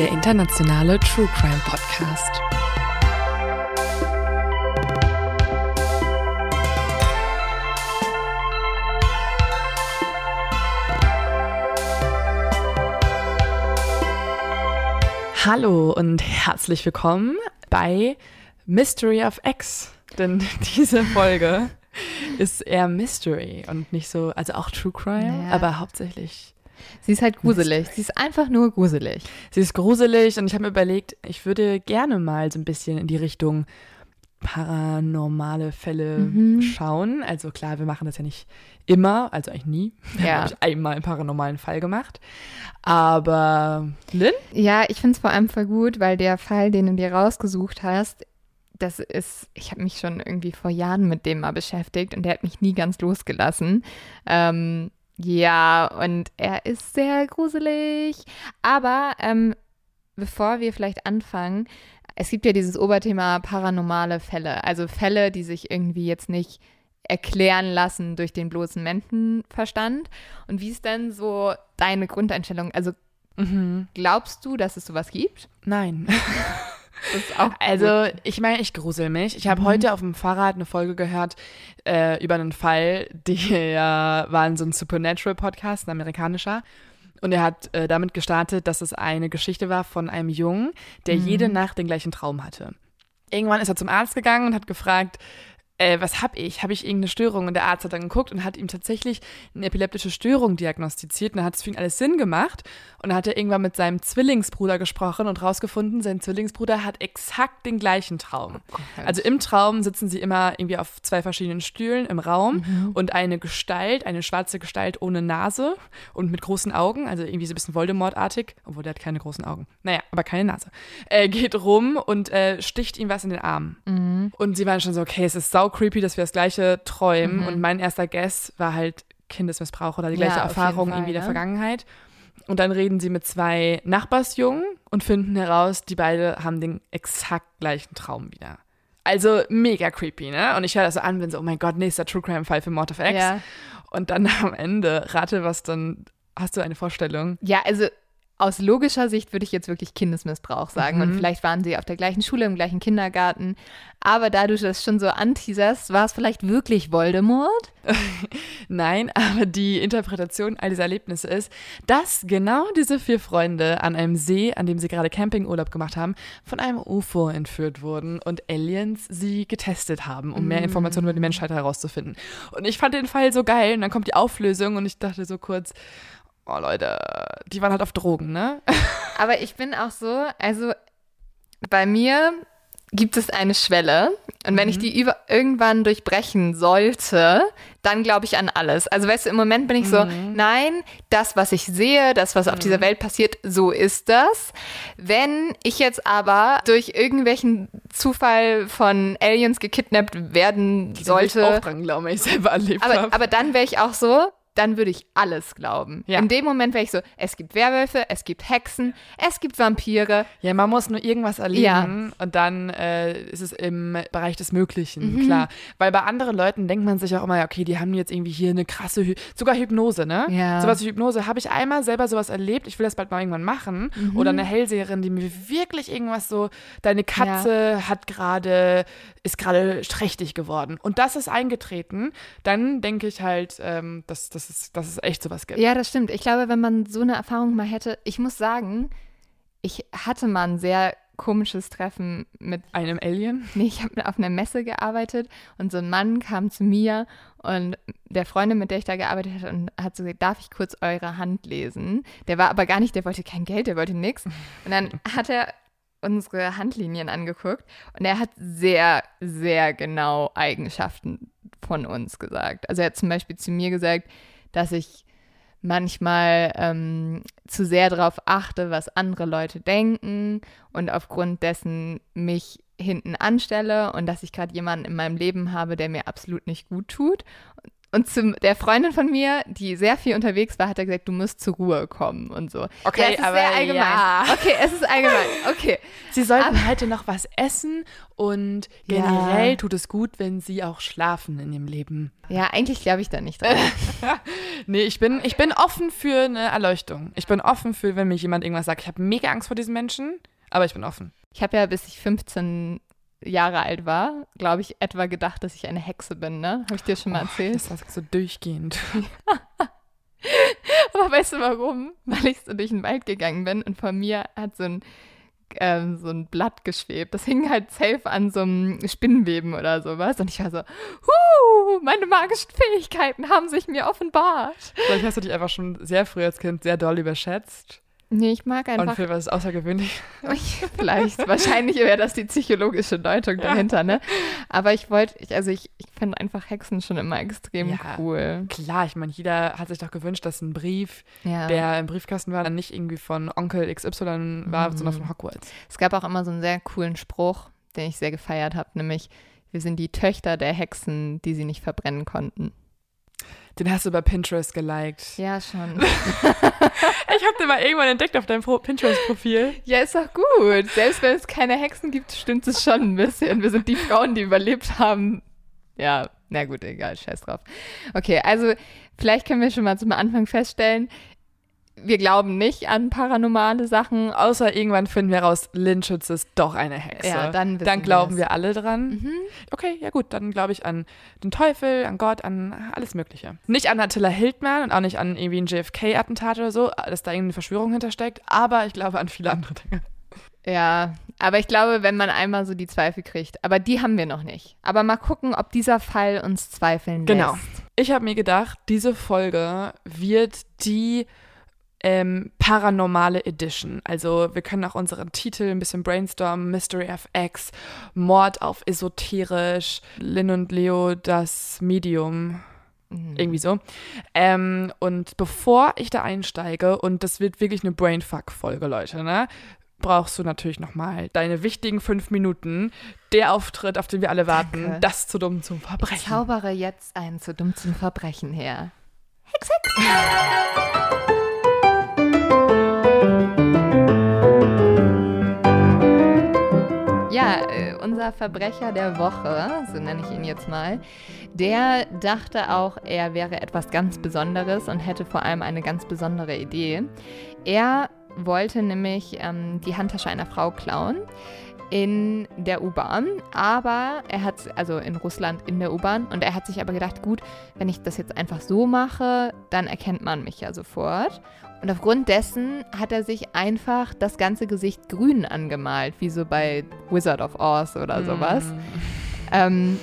Der internationale True Crime Podcast. Hallo und herzlich willkommen bei Mystery of X. Denn diese Folge ist eher Mystery und nicht so, also auch True Crime, Naja. aber hauptsächlich Sie ist halt gruselig. Sie ist einfach nur gruselig. Sie ist gruselig und ich habe mir überlegt, ich würde gerne mal so ein bisschen in die Richtung paranormale Fälle Mhm. schauen. Also klar, wir machen das ja nicht immer, also eigentlich nie. Wir Ja. haben glaub ich, einmal einen paranormalen Fall gemacht. Aber Lynn? Ja, ich finde es vor allem voll gut, weil der Fall, den du dir rausgesucht hast, das ist, ich habe mich schon irgendwie vor Jahren mit dem mal beschäftigt und der hat mich nie ganz losgelassen. Ähm, ja, und er ist sehr gruselig. Aber ähm, bevor wir vielleicht anfangen, es gibt ja dieses Oberthema paranormale Fälle. Also Fälle, die sich irgendwie jetzt nicht erklären lassen durch den bloßen Menschenverstand. Und wie ist denn so deine Grundeinstellung? Also Mhm. Glaubst du, dass es sowas gibt? Nein. Also, ich meine, ich grusel mich. Ich habe Mhm. heute auf dem Fahrrad eine Folge gehört äh, über einen Fall, der war in so ein Supernatural-Podcast, ein amerikanischer. Und er hat äh, damit gestartet, dass es eine Geschichte war von einem Jungen, der Mhm. jede Nacht den gleichen Traum hatte. Irgendwann ist er zum Arzt gegangen und hat gefragt, äh, was hab ich? Habe ich irgendeine Störung? Und der Arzt hat dann geguckt und hat ihm tatsächlich eine epileptische Störung diagnostiziert. Und dann hat es für ihn alles Sinn gemacht. Und dann hat er irgendwann mit seinem Zwillingsbruder gesprochen und rausgefunden, sein Zwillingsbruder hat exakt den gleichen Traum. Also im Traum sitzen sie immer irgendwie auf zwei verschiedenen Stühlen im Raum Mhm. und eine Gestalt, eine schwarze Gestalt ohne Nase und mit großen Augen, also irgendwie so ein bisschen Voldemort-artig, obwohl der hat keine großen Augen. Naja, aber keine Nase. Äh, geht rum und äh, sticht ihm was in den Arm. Mhm. Und sie waren schon so, okay, es ist sau creepy, dass wir das gleiche träumen. Und mein erster Guess war halt Kindesmissbrauch oder die Ja, gleiche jeden Erfahrung Fall, irgendwie der ne? Vergangenheit. Und dann reden sie mit zwei Nachbarsjungen und finden heraus, die beide haben den exakt gleichen Traum wieder. Also mega creepy, ne? Und ich höre das so an, bin so, oh mein Gott, nächster True Crime Fall für Mord of X. Ja. Und dann am Ende, rate, was dann, hast du eine Vorstellung? ja, also aus logischer Sicht würde ich jetzt wirklich Kindesmissbrauch sagen. Und Mhm. vielleicht waren sie auf der gleichen Schule, im gleichen Kindergarten. Aber da du das schon so anteaserst, war es vielleicht wirklich Voldemort? Nein, aber die Interpretation all dieser Erlebnisse ist, dass genau diese vier Freunde an einem See, an dem sie gerade Campingurlaub gemacht haben, von einem UFO entführt wurden und Aliens sie getestet haben, um mehr Informationen über die Menschheit herauszufinden. Und ich fand den Fall so geil und dann kommt die Auflösung und ich dachte so kurz, oh Leute, die waren halt auf Drogen, ne? Aber ich bin auch so, also bei mir gibt es eine Schwelle. Und wenn ich die über irgendwann durchbrechen sollte, dann glaube ich an alles. Also weißt du, im Moment bin ich so, nein, das, was ich sehe, das, was auf dieser Welt passiert, so ist das. Wenn ich jetzt aber durch irgendwelchen Zufall von Aliens gekidnappt werden sollte, ich auch dran glauben, ich selber erlebt aber, aber dann wäre ich auch so, dann würde ich alles glauben. Ja. In dem Moment wäre ich so, es gibt Werwölfe, es gibt Hexen, es gibt Vampire. Ja, man muss nur irgendwas erleben und dann äh, ist es im Bereich des Möglichen, klar. Weil bei anderen Leuten denkt man sich auch immer, ja, okay, die haben jetzt irgendwie hier eine krasse, Hy sogar Hypnose, ne? Ja. Sowas wie Hypnose. Habe ich einmal selber sowas erlebt, ich will das bald mal irgendwann machen. Oder eine Hellseherin, die mir wirklich irgendwas so, deine Katze hat gerade, ist gerade trächtig geworden. Und das ist eingetreten. Dann denke ich halt, ähm, das, das dass es, dass es echt sowas gibt. Ja, das stimmt. Ich glaube, wenn man so eine Erfahrung mal hätte, ich muss sagen, ich hatte mal ein sehr komisches Treffen mit einem Alien. Nee, ich habe auf einer Messe gearbeitet und so ein Mann kam zu mir und der Freundin, mit der ich da gearbeitet habe, und hat so gesagt, darf ich kurz eure Hand lesen? Der war aber gar nicht, der wollte kein Geld, der wollte nichts. Und dann hat er unsere Handlinien angeguckt und er hat sehr, sehr genau Eigenschaften von uns gesagt. Also er hat zum Beispiel zu mir gesagt, dass ich manchmal ähm, zu sehr darauf achte, was andere Leute denken und aufgrund dessen mich hinten anstelle und dass ich gerade jemanden in meinem Leben habe, der mir absolut nicht gut tut. Und zu der Freundin von mir, die sehr viel unterwegs war, hat er gesagt, du musst zur Ruhe kommen und so. Okay, ja, es ist aber sehr allgemein. ja. Okay, es ist allgemein. Okay. Sie sollten Aber- heute noch was essen und Ja. generell tut es gut, wenn sie auch schlafen in ihrem Leben. Ja, eigentlich glaube ich da nicht dran. Nee, ich bin, ich bin offen für eine Erleuchtung. Ich bin offen für, wenn mir jemand irgendwas sagt. Ich habe mega Angst vor diesen Menschen, aber ich bin offen. Ich habe ja, bis ich 15 Jahre alt war, glaube ich, etwa gedacht, dass ich eine Hexe bin, ne? Habe ich dir schon mal erzählt? Das war so durchgehend. Aber weißt du warum? Weil ich so durch den Wald gegangen bin und vor mir hat so ein, ähm, so ein Blatt geschwebt. Das hing halt safe an so einem Spinnenweben oder sowas. Und ich war so, huh, meine magischen Fähigkeiten haben sich mir offenbart. Vielleicht hast du dich einfach schon sehr früh als Kind sehr doll überschätzt. Nee, ich mag Und einfach. für was außergewöhnlich. Vielleicht, wahrscheinlich wäre das die psychologische Deutung dahinter, ne? Aber ich wollte, ich, also ich, ich finde einfach Hexen schon immer extrem Ja. cool. Klar, ich meine, jeder hat sich doch gewünscht, dass ein Brief, Ja. der im Briefkasten war, dann nicht irgendwie von Onkel XY war, Mhm. sondern von Hogwarts. Es gab auch immer so einen sehr coolen Spruch, den ich sehr gefeiert habe, nämlich wir sind die Töchter der Hexen, die sie nicht verbrennen konnten. Den hast du bei Pinterest geliked. Ja, schon. Ich habe den mal irgendwann entdeckt auf deinem Pro- Pinterest-Profil. ja, ist doch gut. Selbst wenn es keine Hexen gibt, stimmt es schon ein bisschen. Wir sind die Frauen, die überlebt haben. Ja, na gut, egal, scheiß drauf. Okay, also vielleicht können wir schon mal zum Anfang feststellen, wir glauben nicht an paranormale Sachen. Außer irgendwann finden wir raus, Lynn Schütze ist doch eine Hexe. Ja, dann dann glauben wir wir alle dran. Mhm. Okay, ja gut, dann glaube ich an den Teufel, an Gott, an alles Mögliche. Nicht an Attila Hildmann und auch nicht an irgendwie ein JFK-Attentat oder so, dass da irgendeine Verschwörung hintersteckt, aber ich glaube an viele andere Dinge. Ja, aber ich glaube, wenn man einmal so die Zweifel kriegt, aber die haben wir noch nicht. Aber mal gucken, ob dieser Fall uns zweifeln Genau. lässt. Ich habe mir gedacht, diese Folge wird die ähm, paranormale Edition. Also wir können auch unseren Titel ein bisschen brainstormen. Mystery of X, Mord auf esoterisch, Lynn und Leo, das Medium. Mhm. Irgendwie so. Ähm, und bevor ich da einsteige, und das wird wirklich eine Brainfuck-Folge, Leute, ne? Brauchst du natürlich nochmal deine wichtigen fünf Minuten, der Auftritt, auf den wir alle warten, Danke. das zu dumm zum Ich Verbrechen. zaubere jetzt ein zu dumm zum Verbrechen her. Ja, äh, unser Verbrecher der Woche, so nenne ich ihn jetzt mal, der dachte auch, er wäre etwas ganz Besonderes und hätte vor allem eine ganz besondere Idee. Er wollte nämlich ähm, die Handtasche einer Frau klauen in der U-Bahn, aber er hat, also in Russland in der U-Bahn, und er hat sich aber gedacht, gut, wenn ich das jetzt einfach so mache, dann erkennt man mich ja sofort. Und aufgrund dessen hat er sich einfach das ganze Gesicht grün angemalt, wie so bei Wizard of Oz oder sowas. Mm. Ähm,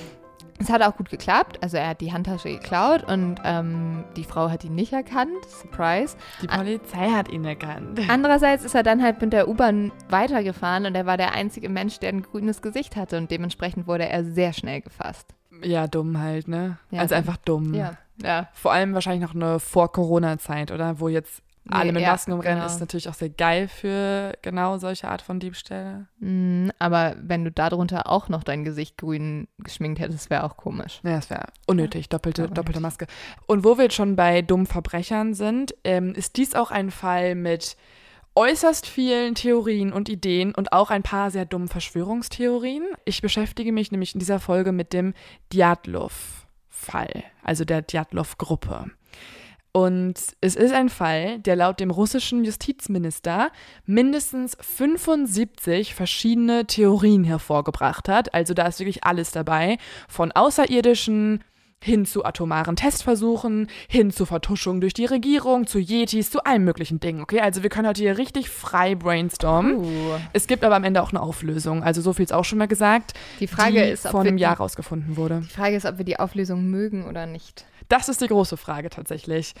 es hat auch gut geklappt. Also er hat die Handtasche geklaut und ähm, die Frau hat ihn nicht erkannt. Surprise. Die Polizei hat ihn erkannt. Andererseits ist er dann halt mit der U-Bahn weitergefahren und er war der einzige Mensch, der ein grünes Gesicht hatte und dementsprechend wurde er sehr schnell gefasst. Ja, dumm halt, ne? Ja, also einfach dumm. Ja. Ja. Vor allem wahrscheinlich noch eine Vor-Corona-Zeit, oder? Wo jetzt alle mit ja, Masken umrennen, genau. ist natürlich auch sehr geil für genau solche Art von Diebstähle. Mm, Aber wenn du darunter auch noch dein Gesicht grün geschminkt hättest, wäre auch komisch. Ja, das wäre unnötig, doppelte, aber doppelte. Maske. Und wo wir jetzt schon bei dummen Verbrechern sind, ähm, ist dies auch ein Fall mit äußerst vielen Theorien und Ideen und auch ein paar sehr dummen Verschwörungstheorien. Ich beschäftige mich nämlich in dieser Folge mit dem Djatlov-Fall, also der Djatlov-Gruppe. Und es ist ein Fall, der laut dem russischen Justizminister mindestens 75 verschiedene Theorien hervorgebracht hat. Also da ist wirklich alles dabei, von Außerirdischen hin zu atomaren Testversuchen, hin zu Vertuschung durch die Regierung, zu Yetis, zu allen möglichen Dingen. Okay, also wir können heute hier richtig frei brainstormen. Uh. Es gibt aber am Ende auch eine Auflösung. Also so viel ist auch schon mal gesagt. Die Frage die ist, ob vor einem Jahr rausgefunden wurde. Die Frage ist, ob wir die Auflösung mögen oder nicht. Das ist die große Frage tatsächlich.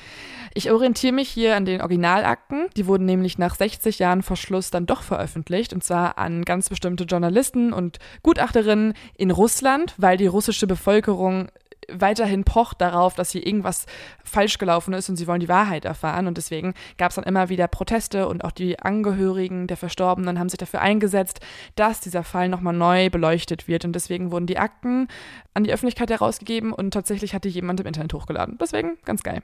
Ich orientiere mich hier an den Originalakten. Die wurden nämlich nach 60 Jahren Verschluss dann doch veröffentlicht. Und zwar an ganz bestimmte Journalisten und Gutachterinnen in Russland, weil die russische Bevölkerung weiterhin pocht darauf, dass hier irgendwas falsch gelaufen ist und sie wollen die Wahrheit erfahren. Und deswegen gab es dann immer wieder Proteste und auch die Angehörigen der Verstorbenen haben sich dafür eingesetzt, dass dieser Fall nochmal neu beleuchtet wird. Und deswegen wurden die Akten an die Öffentlichkeit herausgegeben und tatsächlich hatte jemand im Internet hochgeladen. Deswegen ganz geil.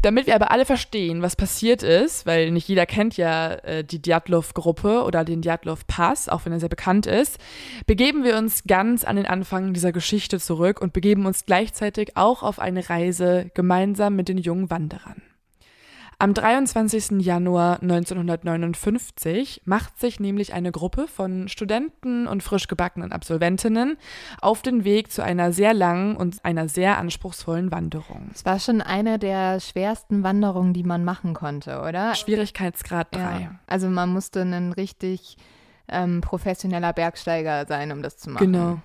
Damit wir aber alle verstehen, was passiert ist, weil nicht jeder kennt ja äh, die Djatlov-Gruppe oder den Djatlov-Pass, auch wenn er sehr bekannt ist, begeben wir uns ganz an den Anfang dieser Geschichte zurück und begeben uns gleichzeitig auch auf eine Reise gemeinsam mit den jungen Wanderern. Am 23. Januar 1959 macht sich nämlich eine Gruppe von Studenten und frisch gebackenen Absolventinnen auf den Weg zu einer sehr langen und einer sehr anspruchsvollen Wanderung. Es war schon eine der schwersten Wanderungen, die man machen konnte, oder? Schwierigkeitsgrad 3. Ja. Also man musste ein richtig ähm, professioneller Bergsteiger sein, um das zu machen. Genau.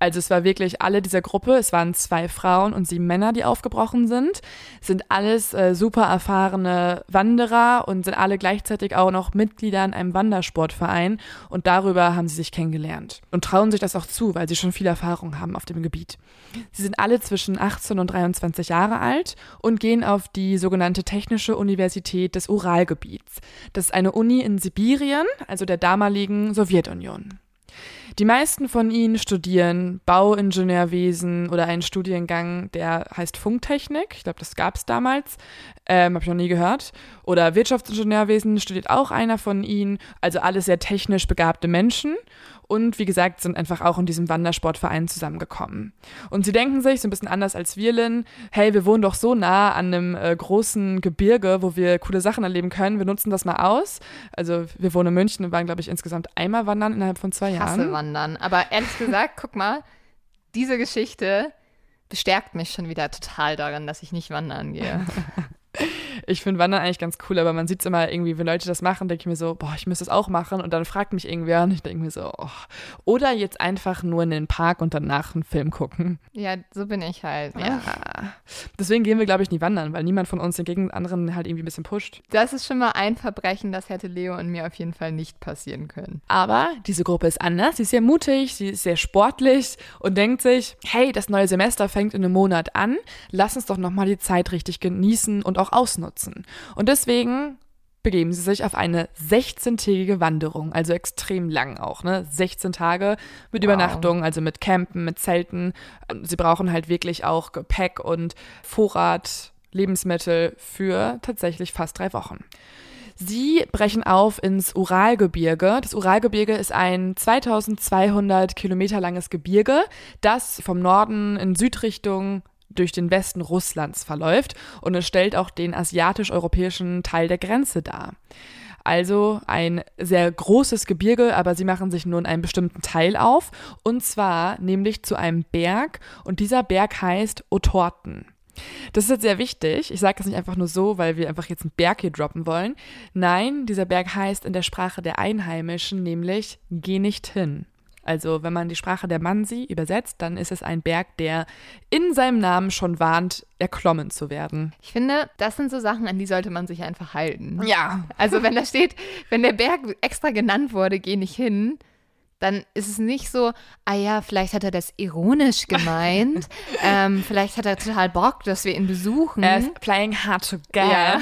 Also es war wirklich alle dieser Gruppe, es waren zwei Frauen und sieben Männer, die aufgebrochen sind, sind alles äh, super erfahrene Wanderer und sind alle gleichzeitig auch noch Mitglieder in einem Wandersportverein und darüber haben sie sich kennengelernt und trauen sich das auch zu, weil sie schon viel Erfahrung haben auf dem Gebiet. Sie sind alle zwischen 18 und 23 Jahre alt und gehen auf die sogenannte Technische Universität des Uralgebiets. Das ist eine Uni in Sibirien, also der damaligen Sowjetunion. Die meisten von ihnen studieren Bauingenieurwesen oder einen Studiengang, der heißt Funktechnik. Ich glaube, das gab es damals. Ähm, Habe ich noch nie gehört. Oder Wirtschaftsingenieurwesen studiert auch einer von ihnen. Also alles sehr technisch begabte Menschen. Und wie gesagt, sind einfach auch in diesem Wandersportverein zusammengekommen. Und sie denken sich, so ein bisschen anders als wir, Lynn, hey, wir wohnen doch so nah an einem äh, großen Gebirge, wo wir coole Sachen erleben können. Wir nutzen das mal aus. Also wir wohnen in München und waren, glaube ich, insgesamt einmal wandern innerhalb von zwei Ich hasse Jahren. Wandern. Aber ehrlich gesagt, guck mal, diese Geschichte bestärkt mich schon wieder total daran, dass ich nicht wandern gehe. Ich finde Wandern eigentlich ganz cool, aber man sieht es immer irgendwie, wenn Leute das machen, denke ich mir so, boah, ich müsste es auch machen. Und dann fragt mich irgendwer und ich denke mir so, oh. oder jetzt einfach nur in den Park und danach einen Film gucken. ja, so bin ich halt. Ja. Deswegen gehen wir, glaube ich, nie wandern, weil niemand von uns den gegen anderen halt irgendwie ein bisschen pusht. Das ist schon mal ein Verbrechen, das hätte Leo und mir auf jeden Fall nicht passieren können. Aber diese Gruppe ist anders. Sie ist sehr mutig, sie ist sehr sportlich und denkt sich, hey, das neue Semester fängt in einem Monat an. Lass uns doch nochmal die Zeit richtig genießen und auch ausnutzen. Und deswegen begeben sie sich auf eine 16-tägige Wanderung, also extrem lang auch, ne? 16 Tage mit Wow. Übernachtung, also mit Campen, mit Zelten. Sie brauchen halt wirklich auch Gepäck und Vorrat, Lebensmittel für tatsächlich fast drei Wochen. Sie brechen auf ins Uralgebirge. Das Uralgebirge ist ein 2200 Kilometer langes Gebirge, das vom Norden in Südrichtung durch den Westen Russlands verläuft und es stellt auch den asiatisch-europäischen Teil der Grenze dar. Also ein sehr großes Gebirge, aber sie machen sich nur in einem bestimmten Teil auf und zwar nämlich zu einem Berg und dieser Berg heißt Otorten. Das ist jetzt sehr wichtig. Ich sage das nicht einfach nur so, weil wir einfach jetzt einen Berg hier droppen wollen. Nein, dieser Berg heißt in der Sprache der Einheimischen nämlich Geh nicht hin. Also wenn man die Sprache der Mansi übersetzt, dann ist es ein Berg, der in seinem Namen schon warnt, erklommen zu werden. Ich finde, das sind so Sachen, an die sollte man sich einfach halten. Ja. Also wenn da steht, wenn der Berg extra genannt wurde, geh nicht hin, dann ist es nicht so, ah ja, vielleicht hat er das ironisch gemeint, ähm, vielleicht hat er total Bock, dass wir ihn besuchen. Er ist playing hard to get. Ja.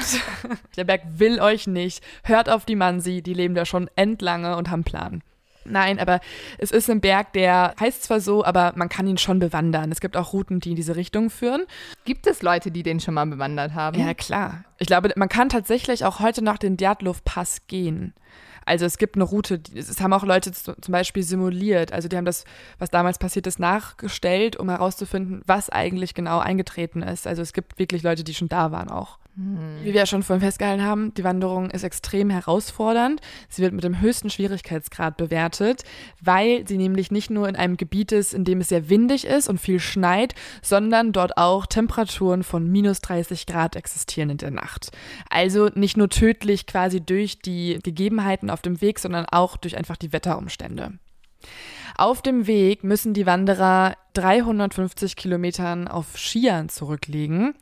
Der Berg will euch nicht. Hört auf die Mansi, die leben da schon endlange und haben Plan. Nein, aber es ist ein Berg, der heißt zwar so, aber man kann ihn schon bewandern. Es gibt auch Routen, die in diese Richtung führen. Gibt es Leute, die den schon mal bewandert haben? Ja, klar. Ich glaube, man kann tatsächlich auch heute noch den Djatlov-Pass gehen. Also es gibt eine Route, es haben auch Leute zum Beispiel simuliert. Also die haben das, was damals passiert ist, nachgestellt, um herauszufinden, was eigentlich genau eingetreten ist. Also es gibt wirklich Leute, die schon da waren auch. Wie wir ja schon vorhin festgehalten haben, die Wanderung ist extrem herausfordernd. Sie wird mit dem höchsten Schwierigkeitsgrad bewertet, weil sie nämlich nicht nur in einem Gebiet ist, in dem es sehr windig ist und viel schneit, sondern dort auch Temperaturen von minus 30 Grad existieren in der Nacht. Also nicht nur tödlich quasi durch die Gegebenheiten auf dem Weg, sondern auch durch einfach die Wetterumstände. Auf dem Weg müssen die Wanderer 350 Kilometern auf Skiern zurücklegen,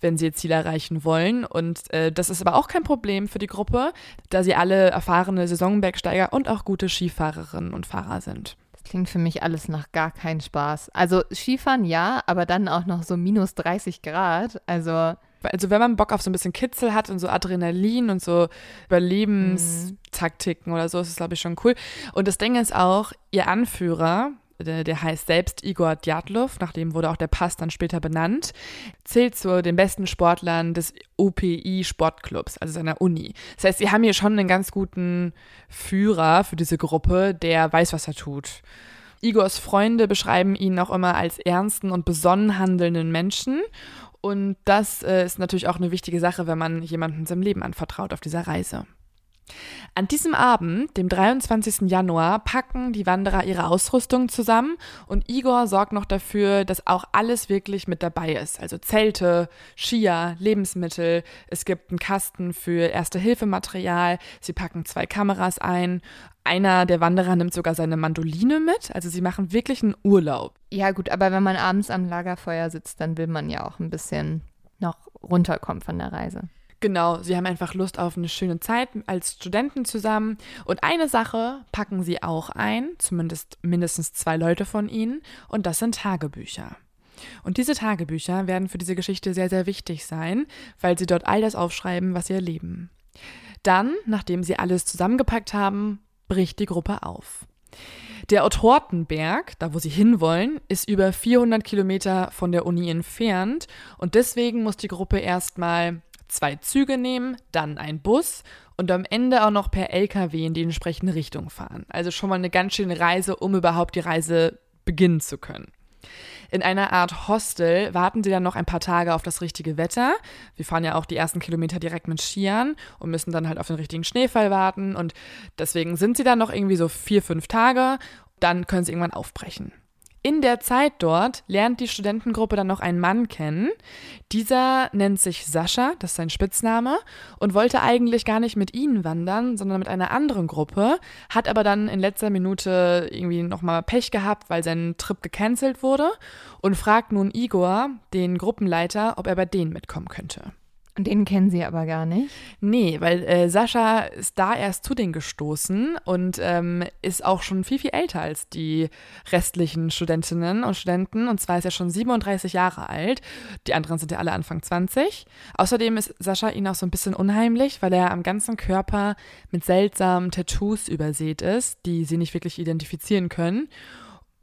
wenn sie ihr Ziel erreichen wollen. Und äh, das ist aber auch kein Problem für die Gruppe, da sie alle erfahrene Saisonbergsteiger und auch gute Skifahrerinnen und Fahrer sind. Das klingt für mich alles nach gar keinen Spaß. Also Skifahren ja, aber dann auch noch so minus 30 Grad. Also also wenn man Bock auf so ein bisschen Kitzel hat und so Adrenalin und so Überlebenstaktiken oder so, ist es, glaube ich, schon cool. Und das Ding ist auch, ihr Anführer, der, der, heißt selbst Igor Djatlov, nach dem wurde auch der Pass dann später benannt, zählt zu den besten Sportlern des UPI Sportclubs, also seiner Uni. Das heißt, sie haben hier schon einen ganz guten Führer für diese Gruppe, der weiß, was er tut. Igors Freunde beschreiben ihn auch immer als ernsten und besonnen handelnden Menschen und das äh, ist natürlich auch eine wichtige Sache, wenn man jemandem sein Leben anvertraut auf dieser Reise. An diesem Abend, dem 23. Januar, packen die Wanderer ihre Ausrüstung zusammen und Igor sorgt noch dafür, dass auch alles wirklich mit dabei ist. Also Zelte, Skier, Lebensmittel, es gibt einen Kasten für Erste-Hilfe-Material, sie packen zwei Kameras ein, einer der Wanderer nimmt sogar seine Mandoline mit. Also sie machen wirklich einen Urlaub. Ja gut, aber wenn man abends am Lagerfeuer sitzt, dann will man ja auch ein bisschen noch runterkommen von der Reise. Genau, sie haben einfach Lust auf eine schöne Zeit als Studenten zusammen. Und eine Sache packen sie auch ein, zumindest mindestens zwei Leute von ihnen, und das sind Tagebücher. Und diese Tagebücher werden für diese Geschichte sehr, sehr wichtig sein, weil sie dort all das aufschreiben, was sie erleben. Dann, nachdem sie alles zusammengepackt haben, bricht die Gruppe auf. Der Otthortenberg, da wo sie hinwollen, ist über 400 Kilometer von der Uni entfernt und deswegen muss die Gruppe erstmal zwei Züge nehmen, dann ein Bus und am Ende auch noch per LKW in die entsprechende Richtung fahren. Also schon mal eine ganz schöne Reise, um überhaupt die Reise beginnen zu können. In einer Art Hostel warten sie dann noch ein paar Tage auf das richtige Wetter. Wir fahren ja auch die ersten Kilometer direkt mit Skiern und müssen dann halt auf den richtigen Schneefall warten. Und deswegen sind sie dann noch irgendwie so vier, fünf Tage. Dann können sie irgendwann aufbrechen. In der Zeit dort lernt die Studentengruppe dann noch einen Mann kennen. Dieser nennt sich Sascha, das ist sein Spitzname, und wollte eigentlich gar nicht mit ihnen wandern, sondern mit einer anderen Gruppe, hat aber dann in letzter Minute irgendwie nochmal Pech gehabt, weil sein Trip gecancelt wurde und fragt nun Igor, den Gruppenleiter, ob er bei denen mitkommen könnte. Und den kennen sie aber gar nicht. Nee, weil äh, Sascha ist da erst zu denen gestoßen und ähm, ist auch schon viel, viel älter als die restlichen Studentinnen und Studenten. Und zwar ist er schon 37 Jahre alt. Die anderen sind ja alle Anfang 20. Außerdem ist Sascha ihnen auch so ein bisschen unheimlich, weil er am ganzen Körper mit seltsamen Tattoos übersät ist, die sie nicht wirklich identifizieren können.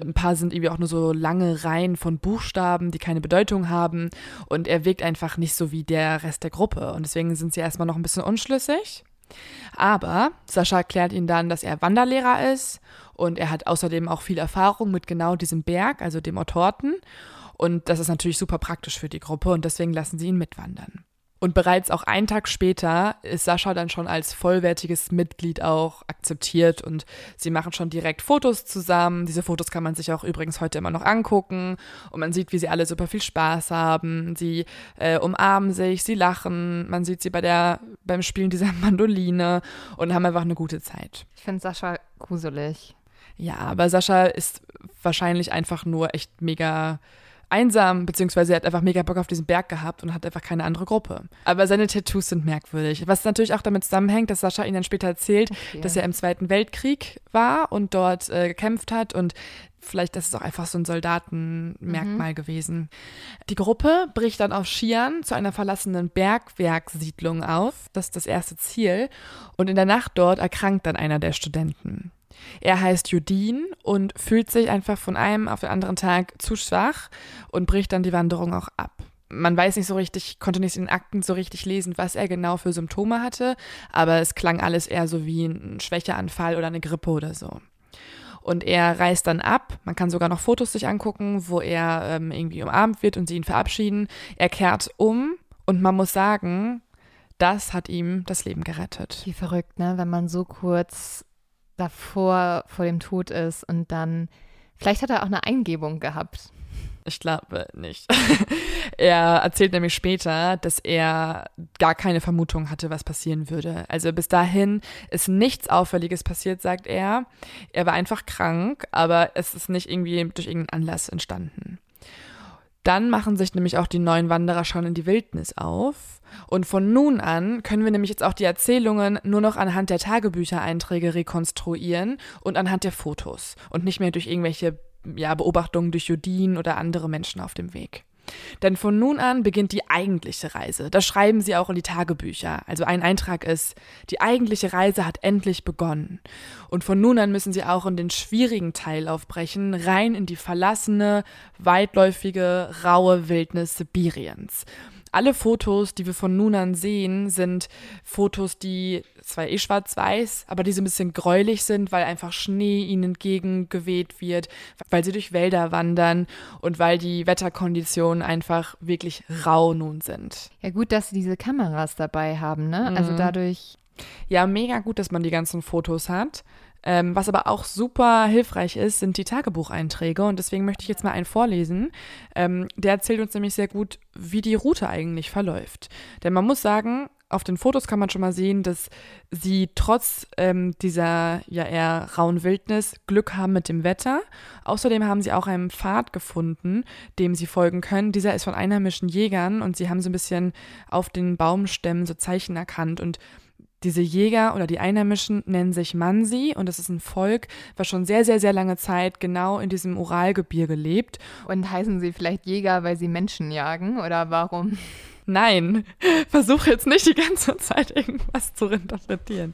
Ein paar sind irgendwie auch nur so lange Reihen von Buchstaben, die keine Bedeutung haben. Und er wirkt einfach nicht so wie der Rest der Gruppe. Und deswegen sind sie erstmal noch ein bisschen unschlüssig. Aber Sascha erklärt ihnen dann, dass er Wanderlehrer ist und er hat außerdem auch viel Erfahrung mit genau diesem Berg, also dem Ottorten. Und das ist natürlich super praktisch für die Gruppe und deswegen lassen sie ihn mitwandern. Und bereits auch einen Tag später ist Sascha dann schon als vollwertiges Mitglied auch akzeptiert und sie machen schon direkt Fotos zusammen. Diese Fotos kann man sich auch übrigens heute immer noch angucken und man sieht, wie sie alle super viel Spaß haben. Sie äh, umarmen sich, sie lachen, man sieht sie bei der, beim Spielen dieser Mandoline und haben einfach eine gute Zeit. Ich finde Sascha gruselig. Ja, aber Sascha ist wahrscheinlich einfach nur echt mega einsam, beziehungsweise er hat einfach mega Bock auf diesen Berg gehabt und hat einfach keine andere Gruppe. Aber seine Tattoos sind merkwürdig. Was natürlich auch damit zusammenhängt, dass Sascha ihn dann später erzählt, okay. dass er im Zweiten Weltkrieg war und dort äh, gekämpft hat und Vielleicht ist es auch einfach so ein Soldatenmerkmal mhm. gewesen. Die Gruppe bricht dann auf Skiern zu einer verlassenen Bergwerkssiedlung auf. Das ist das erste Ziel. Und in der Nacht dort erkrankt dann einer der Studenten. Er heißt Judin und fühlt sich einfach von einem auf den anderen Tag zu schwach und bricht dann die Wanderung auch ab. Man weiß nicht so richtig, konnte nicht in den Akten so richtig lesen, was er genau für Symptome hatte, aber es klang alles eher so wie ein Schwächeanfall oder eine Grippe oder so. Und er reist dann ab. Man kann sogar noch Fotos sich angucken, wo er ähm, irgendwie umarmt wird und sie ihn verabschieden. Er kehrt um Und man muss sagen, das hat ihm das Leben gerettet. Wie verrückt, ne? Wenn man so kurz davor vor dem Tod ist und dann, vielleicht hat er auch eine Eingebung gehabt. Ich glaube nicht. er erzählt nämlich später, dass er gar keine Vermutung hatte, was passieren würde. Also bis dahin ist nichts Auffälliges passiert, sagt er. Er war einfach krank, aber es ist nicht irgendwie durch irgendeinen Anlass entstanden. Dann machen sich nämlich auch die neuen Wanderer schon in die Wildnis auf. Und von nun an können wir nämlich jetzt auch die Erzählungen nur noch anhand der Tagebüchereinträge rekonstruieren und anhand der Fotos und nicht mehr durch irgendwelche ja, Beobachtungen durch Judin oder andere Menschen auf dem Weg. Denn von nun an beginnt die eigentliche Reise. Das schreiben sie auch in die Tagebücher. Also ein Eintrag ist, die eigentliche Reise hat endlich begonnen. Und von nun an müssen sie auch in den schwierigen Teil aufbrechen, rein in die verlassene, weitläufige, raue Wildnis Sibiriens alle Fotos, die wir von nun an sehen, sind Fotos, die zwar eh schwarz-weiß, aber die so ein bisschen gräulich sind, weil einfach Schnee ihnen entgegengeweht wird, weil sie durch Wälder wandern und weil die Wetterkonditionen einfach wirklich rau nun sind. Ja, gut, dass sie diese Kameras dabei haben, ne? Also mhm. Also dadurch. Ja, mega gut, dass man die ganzen Fotos hat. Ähm, was aber auch super hilfreich ist, sind die Tagebucheinträge. Und deswegen möchte ich jetzt mal einen vorlesen. Ähm, der erzählt uns nämlich sehr gut, wie die Route eigentlich verläuft. Denn man muss sagen, auf den Fotos kann man schon mal sehen, dass sie trotz ähm, dieser ja eher rauen Wildnis Glück haben mit dem Wetter. Außerdem haben sie auch einen Pfad gefunden, dem sie folgen können. Dieser ist von einheimischen Jägern und sie haben so ein bisschen auf den Baumstämmen so Zeichen erkannt und diese Jäger oder die Einheimischen nennen sich Mansi und das ist ein Volk, was schon sehr, sehr, sehr lange Zeit genau in diesem Uralgebirge lebt. Und heißen sie vielleicht Jäger, weil sie Menschen jagen oder warum? Nein, versuche jetzt nicht die ganze Zeit irgendwas zu interpretieren.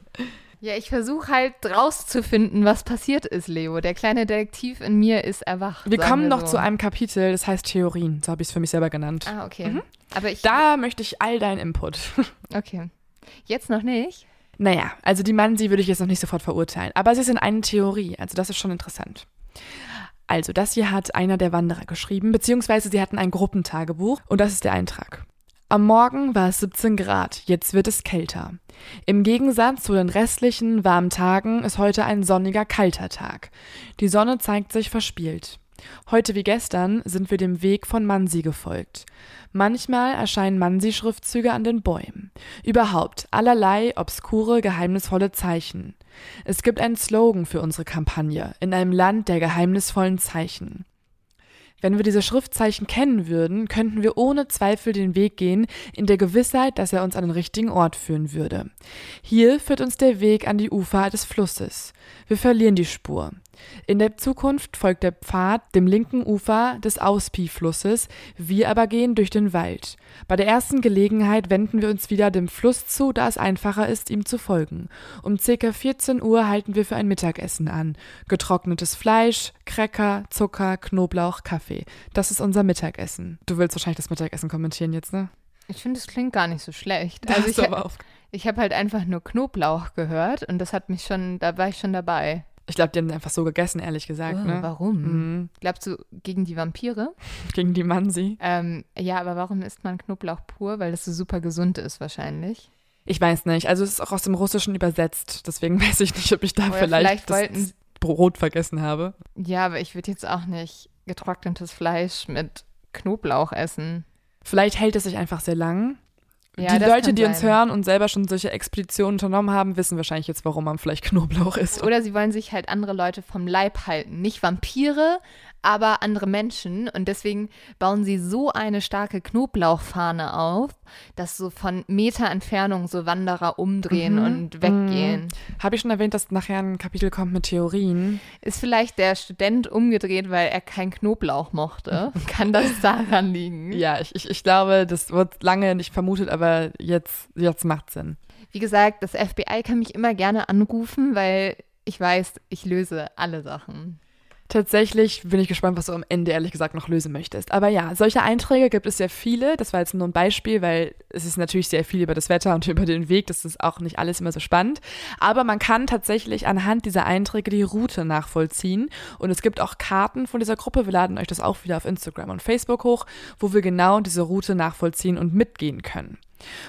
Ja, ich versuche halt rauszufinden, was passiert ist, Leo. Der kleine Detektiv in mir ist erwacht. Wir kommen noch so. zu einem Kapitel, das heißt Theorien. So habe ich es für mich selber genannt. Ah, okay. Mhm. Aber ich, da möchte ich all deinen Input. Okay. Jetzt noch nicht? Naja, also die Mansi würde ich jetzt noch nicht sofort verurteilen. Aber sie sind eine Theorie, also das ist schon interessant. Also, das hier hat einer der Wanderer geschrieben, beziehungsweise sie hatten ein Gruppentagebuch und das ist der Eintrag. Am Morgen war es 17 Grad, jetzt wird es kälter. Im Gegensatz zu den restlichen warmen Tagen ist heute ein sonniger, kalter Tag. Die Sonne zeigt sich verspielt. Heute wie gestern sind wir dem Weg von Mansi gefolgt. Manchmal erscheinen Mansi-Schriftzüge an den Bäumen. Überhaupt allerlei obskure, geheimnisvolle Zeichen. Es gibt einen Slogan für unsere Kampagne in einem Land der geheimnisvollen Zeichen. Wenn wir diese Schriftzeichen kennen würden, könnten wir ohne Zweifel den Weg gehen, in der Gewissheit, dass er uns an den richtigen Ort führen würde. Hier führt uns der Weg an die Ufer des Flusses. Wir verlieren die Spur. In der Zukunft folgt der Pfad dem linken Ufer des Auspi-Flusses, wir aber gehen durch den Wald. Bei der ersten Gelegenheit wenden wir uns wieder dem Fluss zu, da es einfacher ist, ihm zu folgen. Um ca. 14 Uhr halten wir für ein Mittagessen an. Getrocknetes Fleisch, Cracker, Zucker, Knoblauch, Kaffee. Das ist unser Mittagessen. Du willst wahrscheinlich das Mittagessen kommentieren jetzt, ne? Ich finde, es klingt gar nicht so schlecht. also ich, ich habe halt einfach nur Knoblauch gehört und das hat mich schon, da war ich schon dabei. Ich glaube, die haben einfach so gegessen, ehrlich gesagt. Oh, ne? Warum? Mhm. Glaubst du, gegen die Vampire? gegen die Mansi? Ähm, ja, aber warum isst man Knoblauch pur? Weil das so super gesund ist wahrscheinlich. Ich weiß nicht. Also es ist auch aus dem Russischen übersetzt. Deswegen weiß ich nicht, ob ich da Oder vielleicht, vielleicht das Brot vergessen habe. Ja, aber ich würde jetzt auch nicht getrocknetes Fleisch mit Knoblauch essen. Vielleicht hält es sich einfach sehr lang. Ja, die Leute, die uns hören und selber schon solche Expeditionen unternommen haben, wissen wahrscheinlich jetzt, warum man vielleicht Knoblauch isst. Oder sie wollen sich halt andere Leute vom Leib halten. Nicht Vampire, aber andere Menschen. Und deswegen bauen sie so eine starke Knoblauchfahne auf, dass so von Meter Entfernung so Wanderer umdrehen mhm. und weggehen. Mhm. Habe ich schon erwähnt, dass nachher ein Kapitel kommt mit Theorien? Ist vielleicht der Student umgedreht, weil er kein Knoblauch mochte? Kann das daran liegen? Ja, ich, ich, ich glaube, das wird lange nicht vermutet, aber jetzt, jetzt macht Sinn. Wie gesagt, das FBI kann mich immer gerne anrufen, weil ich weiß, ich löse alle Sachen. Tatsächlich bin ich gespannt, was du am Ende ehrlich gesagt noch lösen möchtest. Aber ja, solche Einträge gibt es sehr viele. Das war jetzt nur ein Beispiel, weil es ist natürlich sehr viel über das Wetter und über den Weg. Das ist auch nicht alles immer so spannend. Aber man kann tatsächlich anhand dieser Einträge die Route nachvollziehen. Und es gibt auch Karten von dieser Gruppe. Wir laden euch das auch wieder auf Instagram und Facebook hoch, wo wir genau diese Route nachvollziehen und mitgehen können.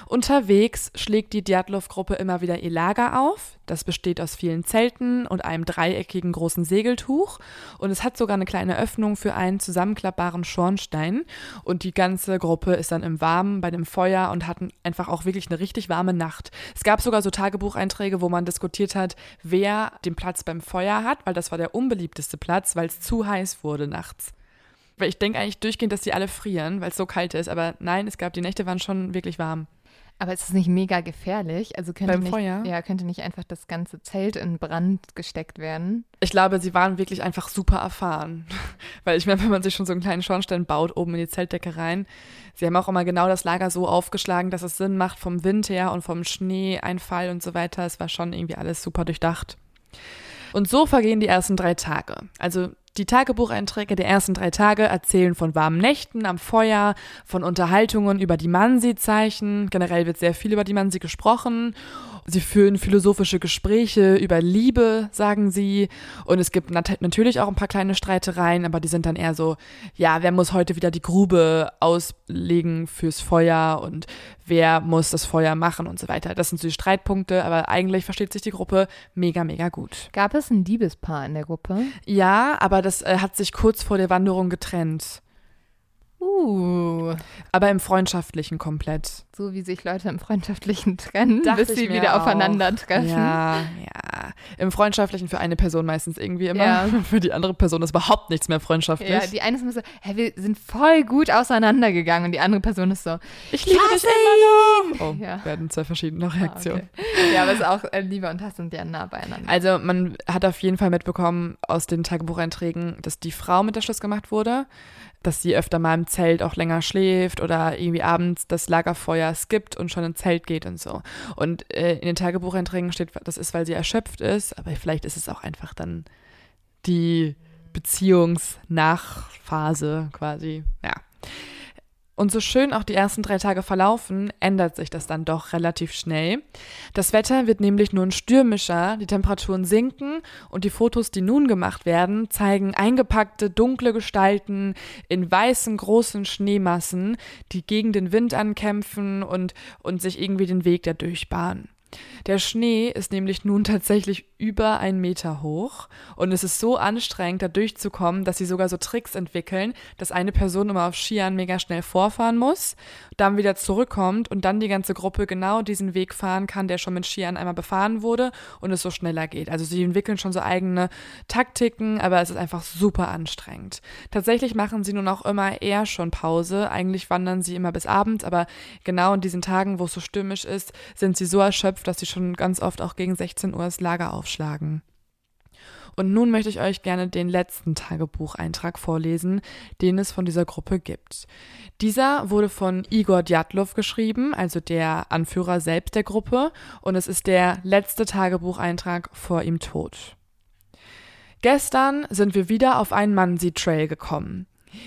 Unterwegs schlägt die Djatlov-Gruppe immer wieder ihr Lager auf. Das besteht aus vielen Zelten und einem dreieckigen großen Segeltuch. Und es hat sogar eine kleine Öffnung für einen zusammenklappbaren Schornstein. Und die ganze Gruppe ist dann im Warmen bei dem Feuer und hatten einfach auch wirklich eine richtig warme Nacht. Es gab sogar so Tagebucheinträge, wo man diskutiert hat, wer den Platz beim Feuer hat, weil das war der unbeliebteste Platz, weil es zu heiß wurde nachts. Weil ich denke eigentlich durchgehend, dass die alle frieren, weil es so kalt ist. Aber nein, es gab, die Nächte waren schon wirklich warm. Aber ist es nicht mega gefährlich? Also könnte Beim nicht, Feuer? Ja, könnte nicht einfach das ganze Zelt in Brand gesteckt werden? Ich glaube, sie waren wirklich einfach super erfahren. Weil ich meine, wenn man sich schon so einen kleinen Schornstein baut, oben in die Zeltdecke rein, sie haben auch immer genau das Lager so aufgeschlagen, dass es Sinn macht vom Wind her und vom Schneeeinfall und so weiter. Es war schon irgendwie alles super durchdacht. Und so vergehen die ersten drei Tage. Also die Tagebucheinträge der ersten drei Tage erzählen von warmen Nächten am Feuer, von Unterhaltungen über die Mansi-Zeichen. Generell wird sehr viel über die Mansi gesprochen. Sie führen philosophische Gespräche über Liebe, sagen sie. Und es gibt nat natürlich auch ein paar kleine Streitereien, aber die sind dann eher so, ja, wer muss heute wieder die Grube auslegen fürs Feuer und wer muss das Feuer machen und so weiter. Das sind so die Streitpunkte, aber eigentlich versteht sich die Gruppe mega, mega gut. Gab es ein Liebespaar in der Gruppe? Ja, aber das äh, hat sich kurz vor der Wanderung getrennt. Uh, Aber im Freundschaftlichen komplett. so wie sich Leute im Freundschaftlichen trennen, Dachte bis sie wieder auch. aufeinandertreffen. Ja, ja. Im Freundschaftlichen für eine Person meistens irgendwie immer. Ja. Für die andere Person ist überhaupt nichts mehr freundschaftlich. Ja, die eine ist immer so, hä, wir sind voll gut auseinandergegangen und die andere Person ist so, ich liebe dich immer noch. Oh, Ja. werden zwei verschiedene ah, Reaktionen. okay. Ja, aber es ist auch äh, Liebe und Hass sind ja nah beieinander. Also man hat auf jeden Fall mitbekommen aus den Tagebucheinträgen, dass die Frau mit der Schluss gemacht wurde, dass sie öfter mal im Zelt auch länger schläft oder irgendwie abends das Lagerfeuer skippt und schon ins Zelt geht und so. Und äh, in den Tagebucheinträgen steht, das ist, weil sie erschöpft ist, aber vielleicht ist es auch einfach dann die Beziehungsnachphase quasi. Ja. Und so schön auch die ersten drei Tage verlaufen, ändert sich das dann doch relativ schnell. Das Wetter wird nämlich nun stürmischer, die Temperaturen sinken und die Fotos, die nun gemacht werden, zeigen eingepackte dunkle Gestalten in weißen großen Schneemassen, die gegen den Wind ankämpfen und, und sich irgendwie den Weg dadurch bahnen. Der Schnee ist nämlich nun tatsächlich über einen Meter hoch und es ist so anstrengend, da durchzukommen, dass sie sogar so Tricks entwickeln, dass eine Person immer auf Skiern mega schnell vorfahren muss, dann wieder zurückkommt und dann die ganze Gruppe genau diesen Weg fahren kann, der schon mit Skiern einmal befahren wurde und es so schneller geht. Also sie entwickeln schon so eigene Taktiken, aber es ist einfach super anstrengend. Tatsächlich machen sie nun auch immer eher schon Pause. Eigentlich wandern sie immer bis abends, aber genau in diesen Tagen, wo es so stürmisch ist, sind sie so erschöpft, dass sie schon ganz oft auch gegen 16 Uhr das Lager aufschlagen. Und nun möchte ich euch gerne den letzten Tagebucheintrag vorlesen, den es von dieser Gruppe gibt. Dieser wurde von Igor Djatlov geschrieben, also der Anführer selbst der Gruppe, und es ist der letzte Tagebucheintrag vor ihm Tod. Gestern sind wir wieder auf einen Mansi-Trail gekommen.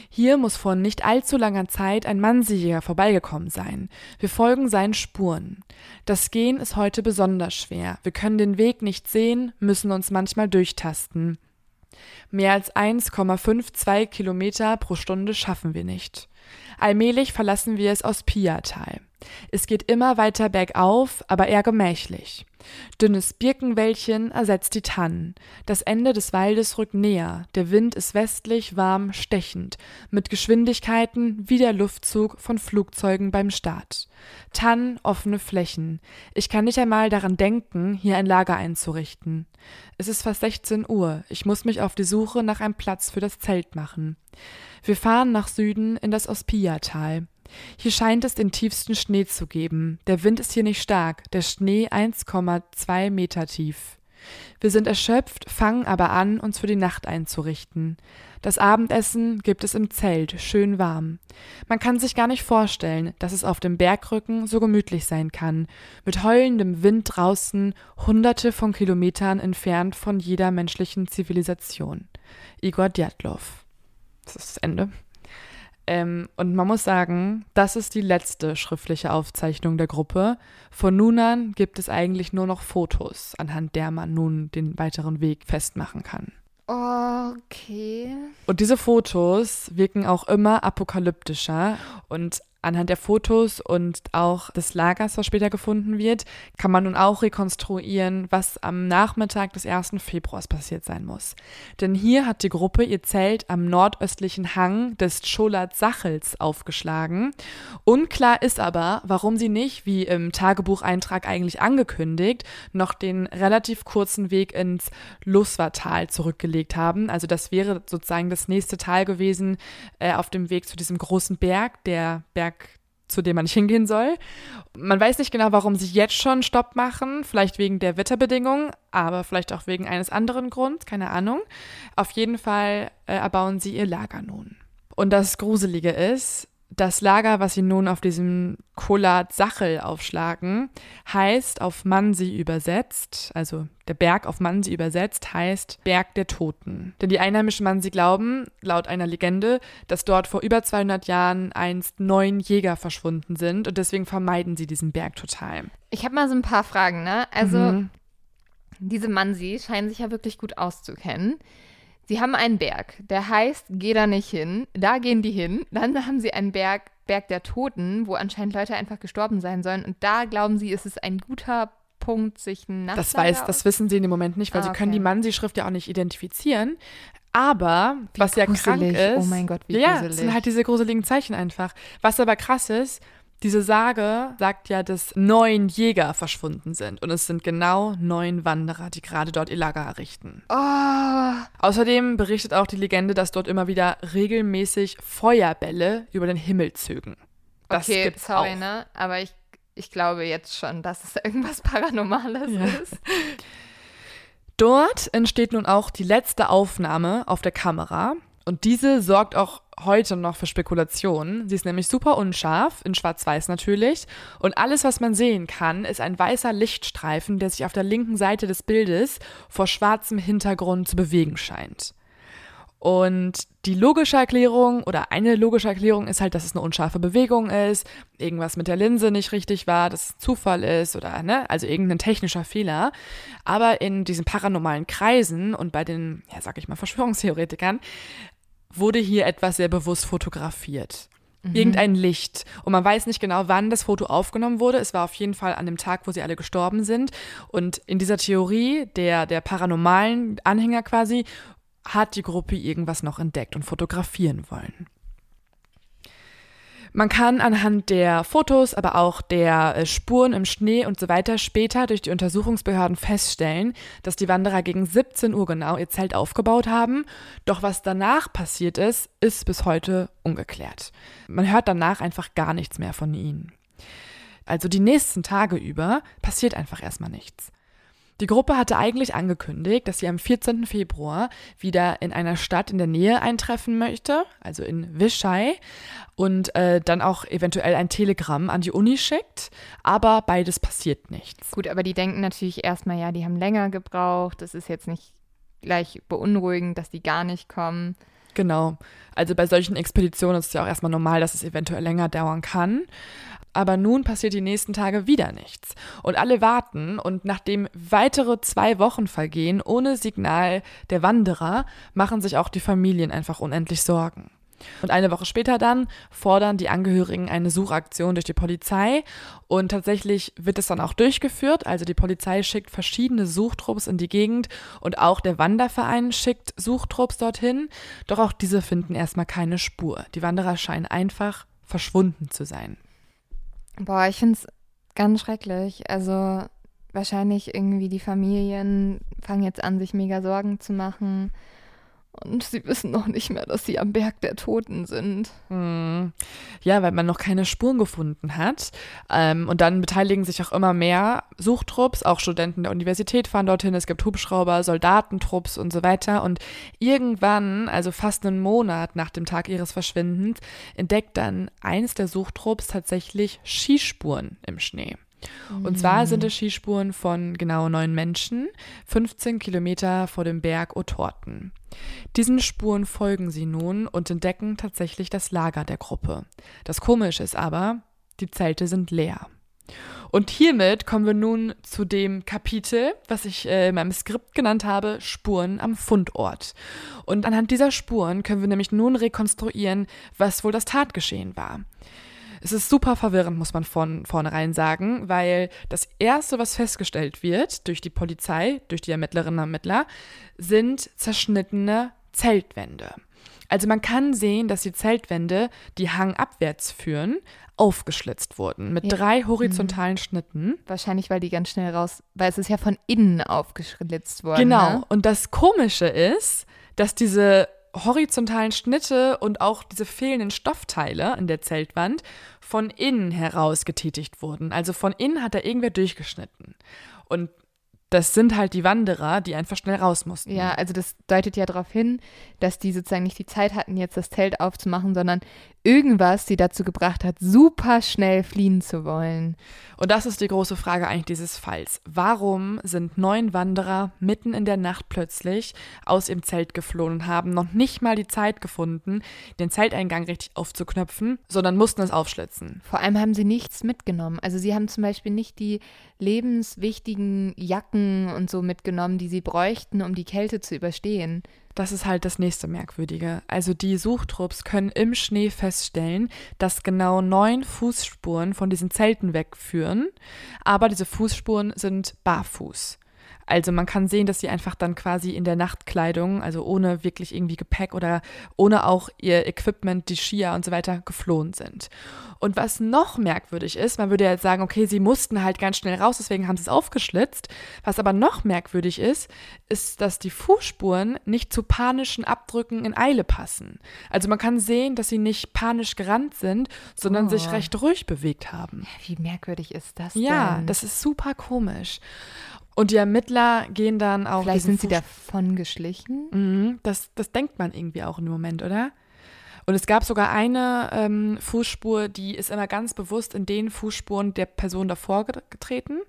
Hier muss vor nicht allzu langer Zeit ein Mansi-Jäger vorbeigekommen sein. Wir folgen seinen Spuren. Das Gehen ist heute besonders schwer. Wir können den Weg nicht sehen, müssen uns manchmal durchtasten. Mehr als 1,52 Kilometer pro Stunde schaffen wir nicht. Allmählich verlassen wir es aus Piatal. Es geht immer weiter bergauf, aber eher gemächlich. Dünnes Birkenwäldchen ersetzt die Tannen. Das Ende des Waldes rückt näher. Der Wind ist westlich, warm, stechend, mit Geschwindigkeiten wie der Luftzug von Flugzeugen beim Start. Tannen, offene Flächen. Ich kann nicht einmal daran denken, hier ein Lager einzurichten. Es ist fast 16 Uhr. Ich muss mich auf die Suche nach einem Platz für das Zelt machen. Wir fahren nach Süden in das Ospia-Tal. Hier scheint es den tiefsten Schnee zu geben. Der Wind ist hier nicht stark, der Schnee 1,2 Meter tief. Wir sind erschöpft, fangen aber an, uns für die Nacht einzurichten. Das Abendessen gibt es im Zelt, schön warm. Man kann sich gar nicht vorstellen, dass es auf dem Bergrücken so gemütlich sein kann, mit heulendem Wind draußen, hunderte von Kilometern entfernt von jeder menschlichen Zivilisation. Igor Djatlov. Das ist das Ende. Ähm, und man muss sagen, das ist die letzte schriftliche Aufzeichnung der Gruppe. Von nun an gibt es eigentlich nur noch Fotos, anhand der man nun den weiteren Weg festmachen kann. Okay. Und diese Fotos wirken auch immer apokalyptischer und Anhand der Fotos und auch des Lagers, was später gefunden wird, kann man nun auch rekonstruieren, was am Nachmittag des 1. Februars passiert sein muss. Denn hier hat die Gruppe ihr Zelt am nordöstlichen Hang des Cholat-Sachels aufgeschlagen. Unklar ist aber, warum sie nicht, wie im Tagebucheintrag eigentlich angekündigt, noch den relativ kurzen Weg ins Luswatal zurückgelegt haben. Also das wäre sozusagen das nächste Tal gewesen äh, auf dem Weg zu diesem großen Berg, der Berg Berg, zu dem man nicht hingehen soll. Man weiß nicht genau, warum sie jetzt schon Stopp machen. Vielleicht wegen der Wetterbedingungen, aber vielleicht auch wegen eines anderen Grunds, keine Ahnung. Auf jeden Fall äh, erbauen sie ihr Lager nun. Und das Gruselige ist, das Lager, was sie nun auf diesem Kolat Sachel aufschlagen, heißt auf Mansi übersetzt, also der Berg auf Mansi übersetzt, heißt Berg der Toten. Denn die einheimischen Mansi glauben, laut einer Legende, dass dort vor über 200 Jahren einst neun Jäger verschwunden sind und deswegen vermeiden sie diesen Berg total. Ich habe mal so ein paar Fragen, ne? Also, mhm. diese Mansi scheinen sich ja wirklich gut auszukennen. Sie haben einen Berg, der heißt, geh da nicht hin. Da gehen die hin. Dann haben sie einen Berg, Berg der Toten, wo anscheinend Leute einfach gestorben sein sollen. Und da glauben sie, ist es ein guter Punkt, sich ein Das weiß, das wissen sie in dem Moment nicht, weil ah, sie können die Mansi-Schrift ja auch nicht identifizieren. Aber wie was gruselig. ja krank ist, oh mein Gott, wie ja, gruselig. sind halt diese gruseligen Zeichen einfach. Was aber krass ist, diese Sage sagt ja, dass neun Jäger verschwunden sind und es sind genau neun Wanderer, die gerade dort ihr Lager errichten. Oh. Außerdem berichtet auch die Legende, dass dort immer wieder regelmäßig Feuerbälle über den Himmel zögen. Das okay, gibt's sorry, auch. ne? Aber ich, ich glaube jetzt schon, dass es irgendwas Paranormales ja. ist. Dort entsteht nun auch die letzte Aufnahme auf der Kamera. Und diese sorgt auch heute noch für Spekulationen. Sie ist nämlich super unscharf, in schwarz-weiß natürlich. Und alles, was man sehen kann, ist ein weißer Lichtstreifen, der sich auf der linken Seite des Bildes vor schwarzem Hintergrund zu bewegen scheint. Und die logische Erklärung oder eine logische Erklärung ist halt, dass es eine unscharfe Bewegung ist, irgendwas mit der Linse nicht richtig war, dass es Zufall ist oder, ne, also irgendein technischer Fehler. Aber in diesen paranormalen Kreisen und bei den, ja, sag ich mal, Verschwörungstheoretikern wurde hier etwas sehr bewusst fotografiert. Mhm. Irgendein Licht. Und man weiß nicht genau, wann das Foto aufgenommen wurde. Es war auf jeden Fall an dem Tag, wo sie alle gestorben sind. Und in dieser Theorie der, der paranormalen Anhänger quasi hat die Gruppe irgendwas noch entdeckt und fotografieren wollen. Man kann anhand der Fotos, aber auch der äh, Spuren im Schnee und so weiter später durch die Untersuchungsbehörden feststellen, dass die Wanderer gegen 17 Uhr genau ihr Zelt aufgebaut haben. Doch was danach passiert ist, ist bis heute ungeklärt. Man hört danach einfach gar nichts mehr von ihnen. Also die nächsten Tage über passiert einfach erstmal nichts. Die Gruppe hatte eigentlich angekündigt, dass sie am 14. Februar wieder in einer Stadt in der Nähe eintreffen möchte, also in Wischai, und äh, dann auch eventuell ein Telegramm an die Uni schickt, aber beides passiert nichts. Gut, aber die denken natürlich erstmal, ja, die haben länger gebraucht, das ist jetzt nicht gleich beunruhigend, dass die gar nicht kommen. Genau. Also bei solchen Expeditionen ist es ja auch erstmal normal, dass es eventuell länger dauern kann. Aber nun passiert die nächsten Tage wieder nichts. Und alle warten und nachdem weitere zwei Wochen vergehen ohne Signal der Wanderer, machen sich auch die Familien einfach unendlich Sorgen. Und eine Woche später dann fordern die Angehörigen eine Suchaktion durch die Polizei und tatsächlich wird es dann auch durchgeführt. Also die Polizei schickt verschiedene Suchtrupps in die Gegend und auch der Wanderverein schickt Suchtrupps dorthin. Doch auch diese finden erstmal keine Spur. Die Wanderer scheinen einfach verschwunden zu sein. Boah, ich finde es ganz schrecklich. Also wahrscheinlich irgendwie die Familien fangen jetzt an, sich mega Sorgen zu machen. Und sie wissen noch nicht mehr, dass sie am Berg der Toten sind. Hm. Ja, weil man noch keine Spuren gefunden hat. Ähm, und dann beteiligen sich auch immer mehr Suchtrupps, auch Studenten der Universität fahren dorthin. Es gibt Hubschrauber, Soldatentrupps und so weiter. Und irgendwann, also fast einen Monat nach dem Tag ihres Verschwindens, entdeckt dann eins der Suchtrupps tatsächlich Skispuren im Schnee. Und zwar sind es Skispuren von genau neun Menschen, 15 Kilometer vor dem Berg Otorten. Diesen Spuren folgen sie nun und entdecken tatsächlich das Lager der Gruppe. Das Komische ist aber, die Zelte sind leer. Und hiermit kommen wir nun zu dem Kapitel, was ich äh, in meinem Skript genannt habe, Spuren am Fundort. Und anhand dieser Spuren können wir nämlich nun rekonstruieren, was wohl das Tatgeschehen war. Es ist super verwirrend, muss man von vornherein sagen, weil das Erste, was festgestellt wird durch die Polizei, durch die Ermittlerinnen und Ermittler, sind zerschnittene Zeltwände. Also man kann sehen, dass die Zeltwände, die hangabwärts führen, aufgeschlitzt wurden mit Ja. drei horizontalen Schnitten. Wahrscheinlich, weil die ganz schnell raus, weil es ist ja von innen aufgeschlitzt worden. Genau. Ne? Und das Komische ist, dass diese horizontalen Schnitte und auch diese fehlenden Stoffteile in der Zeltwand von innen heraus getätigt wurden. Also von innen hat da irgendwer durchgeschnitten. Und das sind halt die Wanderer, die einfach schnell raus mussten. Ja, also das deutet ja darauf hin, dass die sozusagen nicht die Zeit hatten, jetzt das Zelt aufzumachen, sondern irgendwas sie dazu gebracht hat, super schnell fliehen zu wollen. Und das ist die große Frage eigentlich dieses Falls. Warum sind neun Wanderer mitten in der Nacht plötzlich aus ihrem Zelt geflohen und haben noch nicht mal die Zeit gefunden, den Zelteingang richtig aufzuknöpfen, sondern mussten es aufschlitzen? Vor allem haben sie nichts mitgenommen. Also sie haben zum Beispiel nicht die lebenswichtigen Jacken und so mitgenommen, die sie bräuchten, um die Kälte zu überstehen. Das ist halt das nächste Merkwürdige. Also die Suchtrupps können im Schnee feststellen, dass genau neun Fußspuren von diesen Zelten wegführen, aber diese Fußspuren sind barfuß. Also man kann sehen, dass sie einfach dann quasi in der Nachtkleidung, also ohne wirklich irgendwie Gepäck oder ohne auch ihr Equipment, die Skier und so weiter, geflohen sind. Und was noch merkwürdig ist, man würde jetzt sagen, okay, sie mussten halt ganz schnell raus, deswegen haben sie es aufgeschlitzt. Was aber noch merkwürdig ist, ist, dass die Fußspuren nicht zu panischen Abdrücken in Eile passen. Also man kann sehen, dass sie nicht panisch gerannt sind, sondern Oh. sich recht ruhig bewegt haben. Wie merkwürdig ist das Ja, denn? das ist super komisch. Und die Ermittler gehen dann auf Vielleicht sind sie davon geschlichen. Mhm, das, das denkt man irgendwie auch im Moment, oder? Und es gab sogar eine ähm, Fußspur, die ist immer ganz bewusst in den Fußspuren der Person davor get- getreten.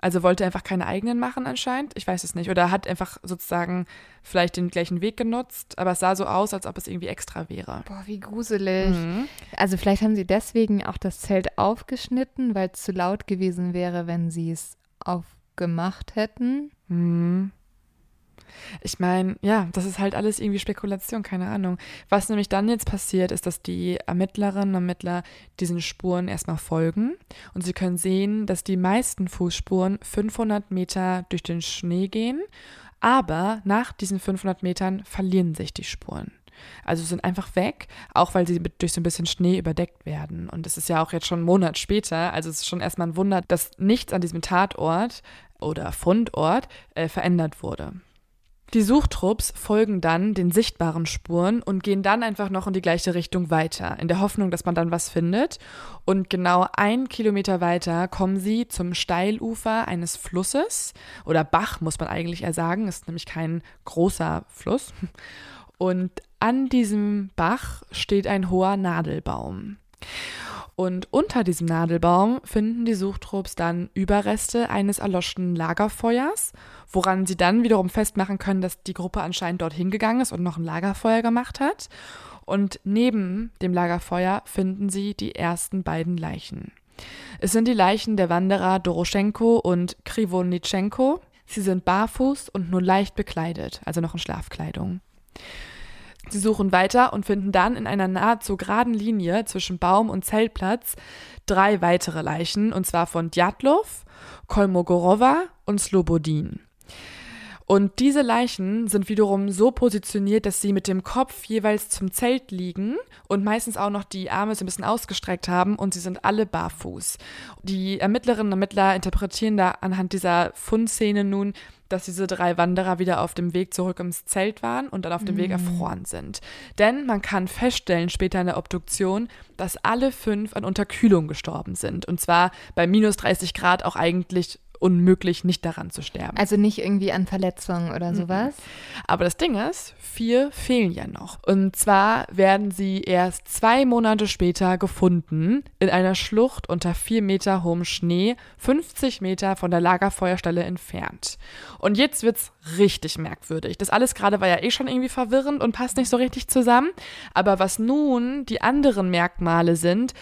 Also wollte einfach keine eigenen machen anscheinend. Ich weiß es nicht. Oder hat einfach sozusagen vielleicht den gleichen Weg genutzt, aber es sah so aus, als ob es irgendwie extra wäre. Boah, wie gruselig. Mhm. Also vielleicht haben sie deswegen auch das Zelt aufgeschnitten, weil es zu laut gewesen wäre, wenn sie es aufgemacht hätten. Mhm. Ich meine, ja, das ist halt alles irgendwie Spekulation, keine Ahnung. Was nämlich dann jetzt passiert, ist, dass die Ermittlerinnen und Ermittler diesen Spuren erstmal folgen und sie können sehen, dass die meisten Fußspuren 500 Meter durch den Schnee gehen, aber nach diesen 500 Metern verlieren sich die Spuren. Also sind einfach weg, auch weil sie durch so ein bisschen Schnee überdeckt werden. Und es ist ja auch jetzt schon einen Monat später, also es ist schon erstmal ein Wunder, dass nichts an diesem Tatort oder Fundort äh, verändert wurde. Die Suchtrupps folgen dann den sichtbaren Spuren und gehen dann einfach noch in die gleiche Richtung weiter, in der Hoffnung, dass man dann was findet. Und genau ein Kilometer weiter kommen sie zum Steilufer eines Flusses oder Bach, muss man eigentlich eher sagen, ist nämlich kein großer Fluss. Und an diesem Bach steht ein hoher Nadelbaum. Und unter diesem Nadelbaum finden die Suchtrupps dann Überreste eines erloschenen Lagerfeuers, woran sie dann wiederum festmachen können, dass die Gruppe anscheinend dorthin gegangen ist und noch ein Lagerfeuer gemacht hat. Und neben dem Lagerfeuer finden sie die ersten beiden Leichen. Es sind die Leichen der Wanderer Doroschenko und Krivonitschenko. Sie sind barfuß und nur leicht bekleidet, also noch in Schlafkleidung. Sie suchen weiter und finden dann in einer nahezu geraden Linie zwischen Baum und Zeltplatz drei weitere Leichen, und zwar von Djatlov, Kolmogorova und Slobodin. Und diese Leichen sind wiederum so positioniert, dass sie mit dem Kopf jeweils zum Zelt liegen und meistens auch noch die Arme so ein bisschen ausgestreckt haben und sie sind alle barfuß. Die Ermittlerinnen und Ermittler interpretieren da anhand dieser Fundszene nun, dass diese drei Wanderer wieder auf dem Weg zurück ins Zelt waren und dann auf dem Weg erfroren sind. Denn man kann feststellen später in der Obduktion, dass alle fünf an Unterkühlung gestorben sind. Und zwar bei minus 30 Grad auch eigentlich unmöglich, nicht daran zu sterben. Also nicht irgendwie an Verletzungen oder sowas. Aber das Ding ist, vier fehlen ja noch. Und zwar werden sie erst zwei Monate später gefunden in einer Schlucht unter vier Meter hohem Schnee, 50 Meter von der Lagerfeuerstelle entfernt. Und jetzt wird's richtig merkwürdig. Das alles gerade war ja eh schon irgendwie verwirrend und passt nicht so richtig zusammen. Aber was nun die anderen Merkmale sind,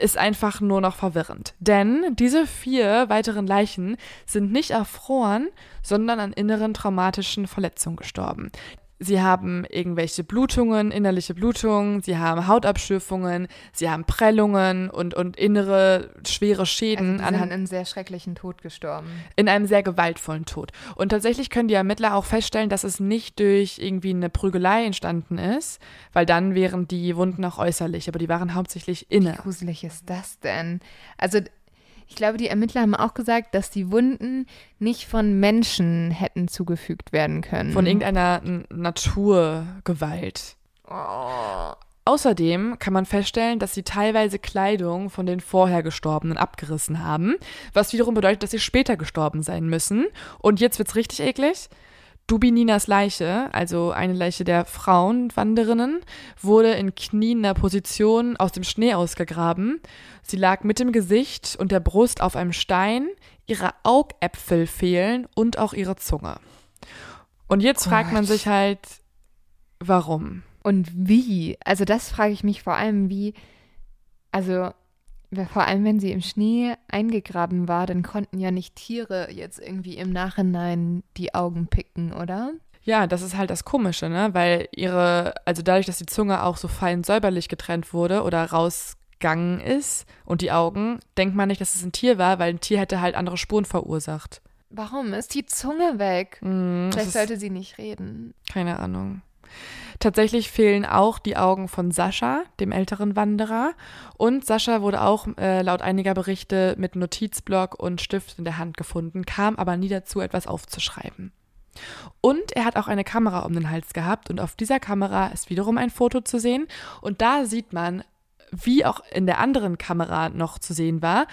ist einfach nur noch verwirrend. Denn diese vier weiteren Leichen sind nicht erfroren, sondern an inneren traumatischen Verletzungen gestorben. Sie haben irgendwelche Blutungen, innerliche Blutungen, sie haben Hautabschürfungen, sie haben Prellungen und, und innere schwere Schäden. Also die sind einen sehr schrecklichen Tod gestorben. In einem sehr gewaltvollen Tod. Und tatsächlich können die Ermittler auch feststellen, dass es nicht durch irgendwie eine Prügelei entstanden ist, weil dann wären die Wunden auch äußerlich, aber die waren hauptsächlich inne. Wie gruselig ist das denn? Also ich glaube, die Ermittler haben auch gesagt, dass die Wunden nicht von Menschen hätten zugefügt werden können. Von irgendeiner Naturgewalt. Oh. Außerdem kann man feststellen, dass sie teilweise Kleidung von den vorher Gestorbenen abgerissen haben, was wiederum bedeutet, dass sie später gestorben sein müssen. Und jetzt wird's richtig eklig. Dubininas Leiche, also eine Leiche der Frauenwanderinnen, wurde in kniender Position aus dem Schnee ausgegraben. Sie lag mit dem Gesicht und der Brust auf einem Stein, ihre Augäpfel fehlen und auch ihre Zunge. Und jetzt fragt man Gott. sich halt, warum? Und wie? Also das frage ich mich vor allem, wie, also vor allem wenn sie im Schnee eingegraben war, dann konnten ja nicht Tiere jetzt irgendwie im Nachhinein die Augen picken, oder? Ja, das ist halt das Komische, ne? Weil ihre, also dadurch, dass die Zunge auch so fein säuberlich getrennt wurde oder rausgegangen ist und die Augen, denkt man nicht, dass es ein Tier war, weil ein Tier hätte halt andere Spuren verursacht. Warum ist die Zunge weg? Das Vielleicht sollte sie nicht reden. keine Ahnung. Tatsächlich fehlen auch die Augen von Sascha, dem älteren Wanderer. Und Sascha wurde auch äh, laut einiger Berichte mit Notizblock und Stift in der Hand gefunden, kam aber nie dazu, etwas aufzuschreiben. Und er hat auch eine Kamera um den Hals gehabt und auf dieser Kamera ist wiederum ein Foto zu sehen. Und da sieht man, wie auch in der anderen Kamera noch zu sehen war,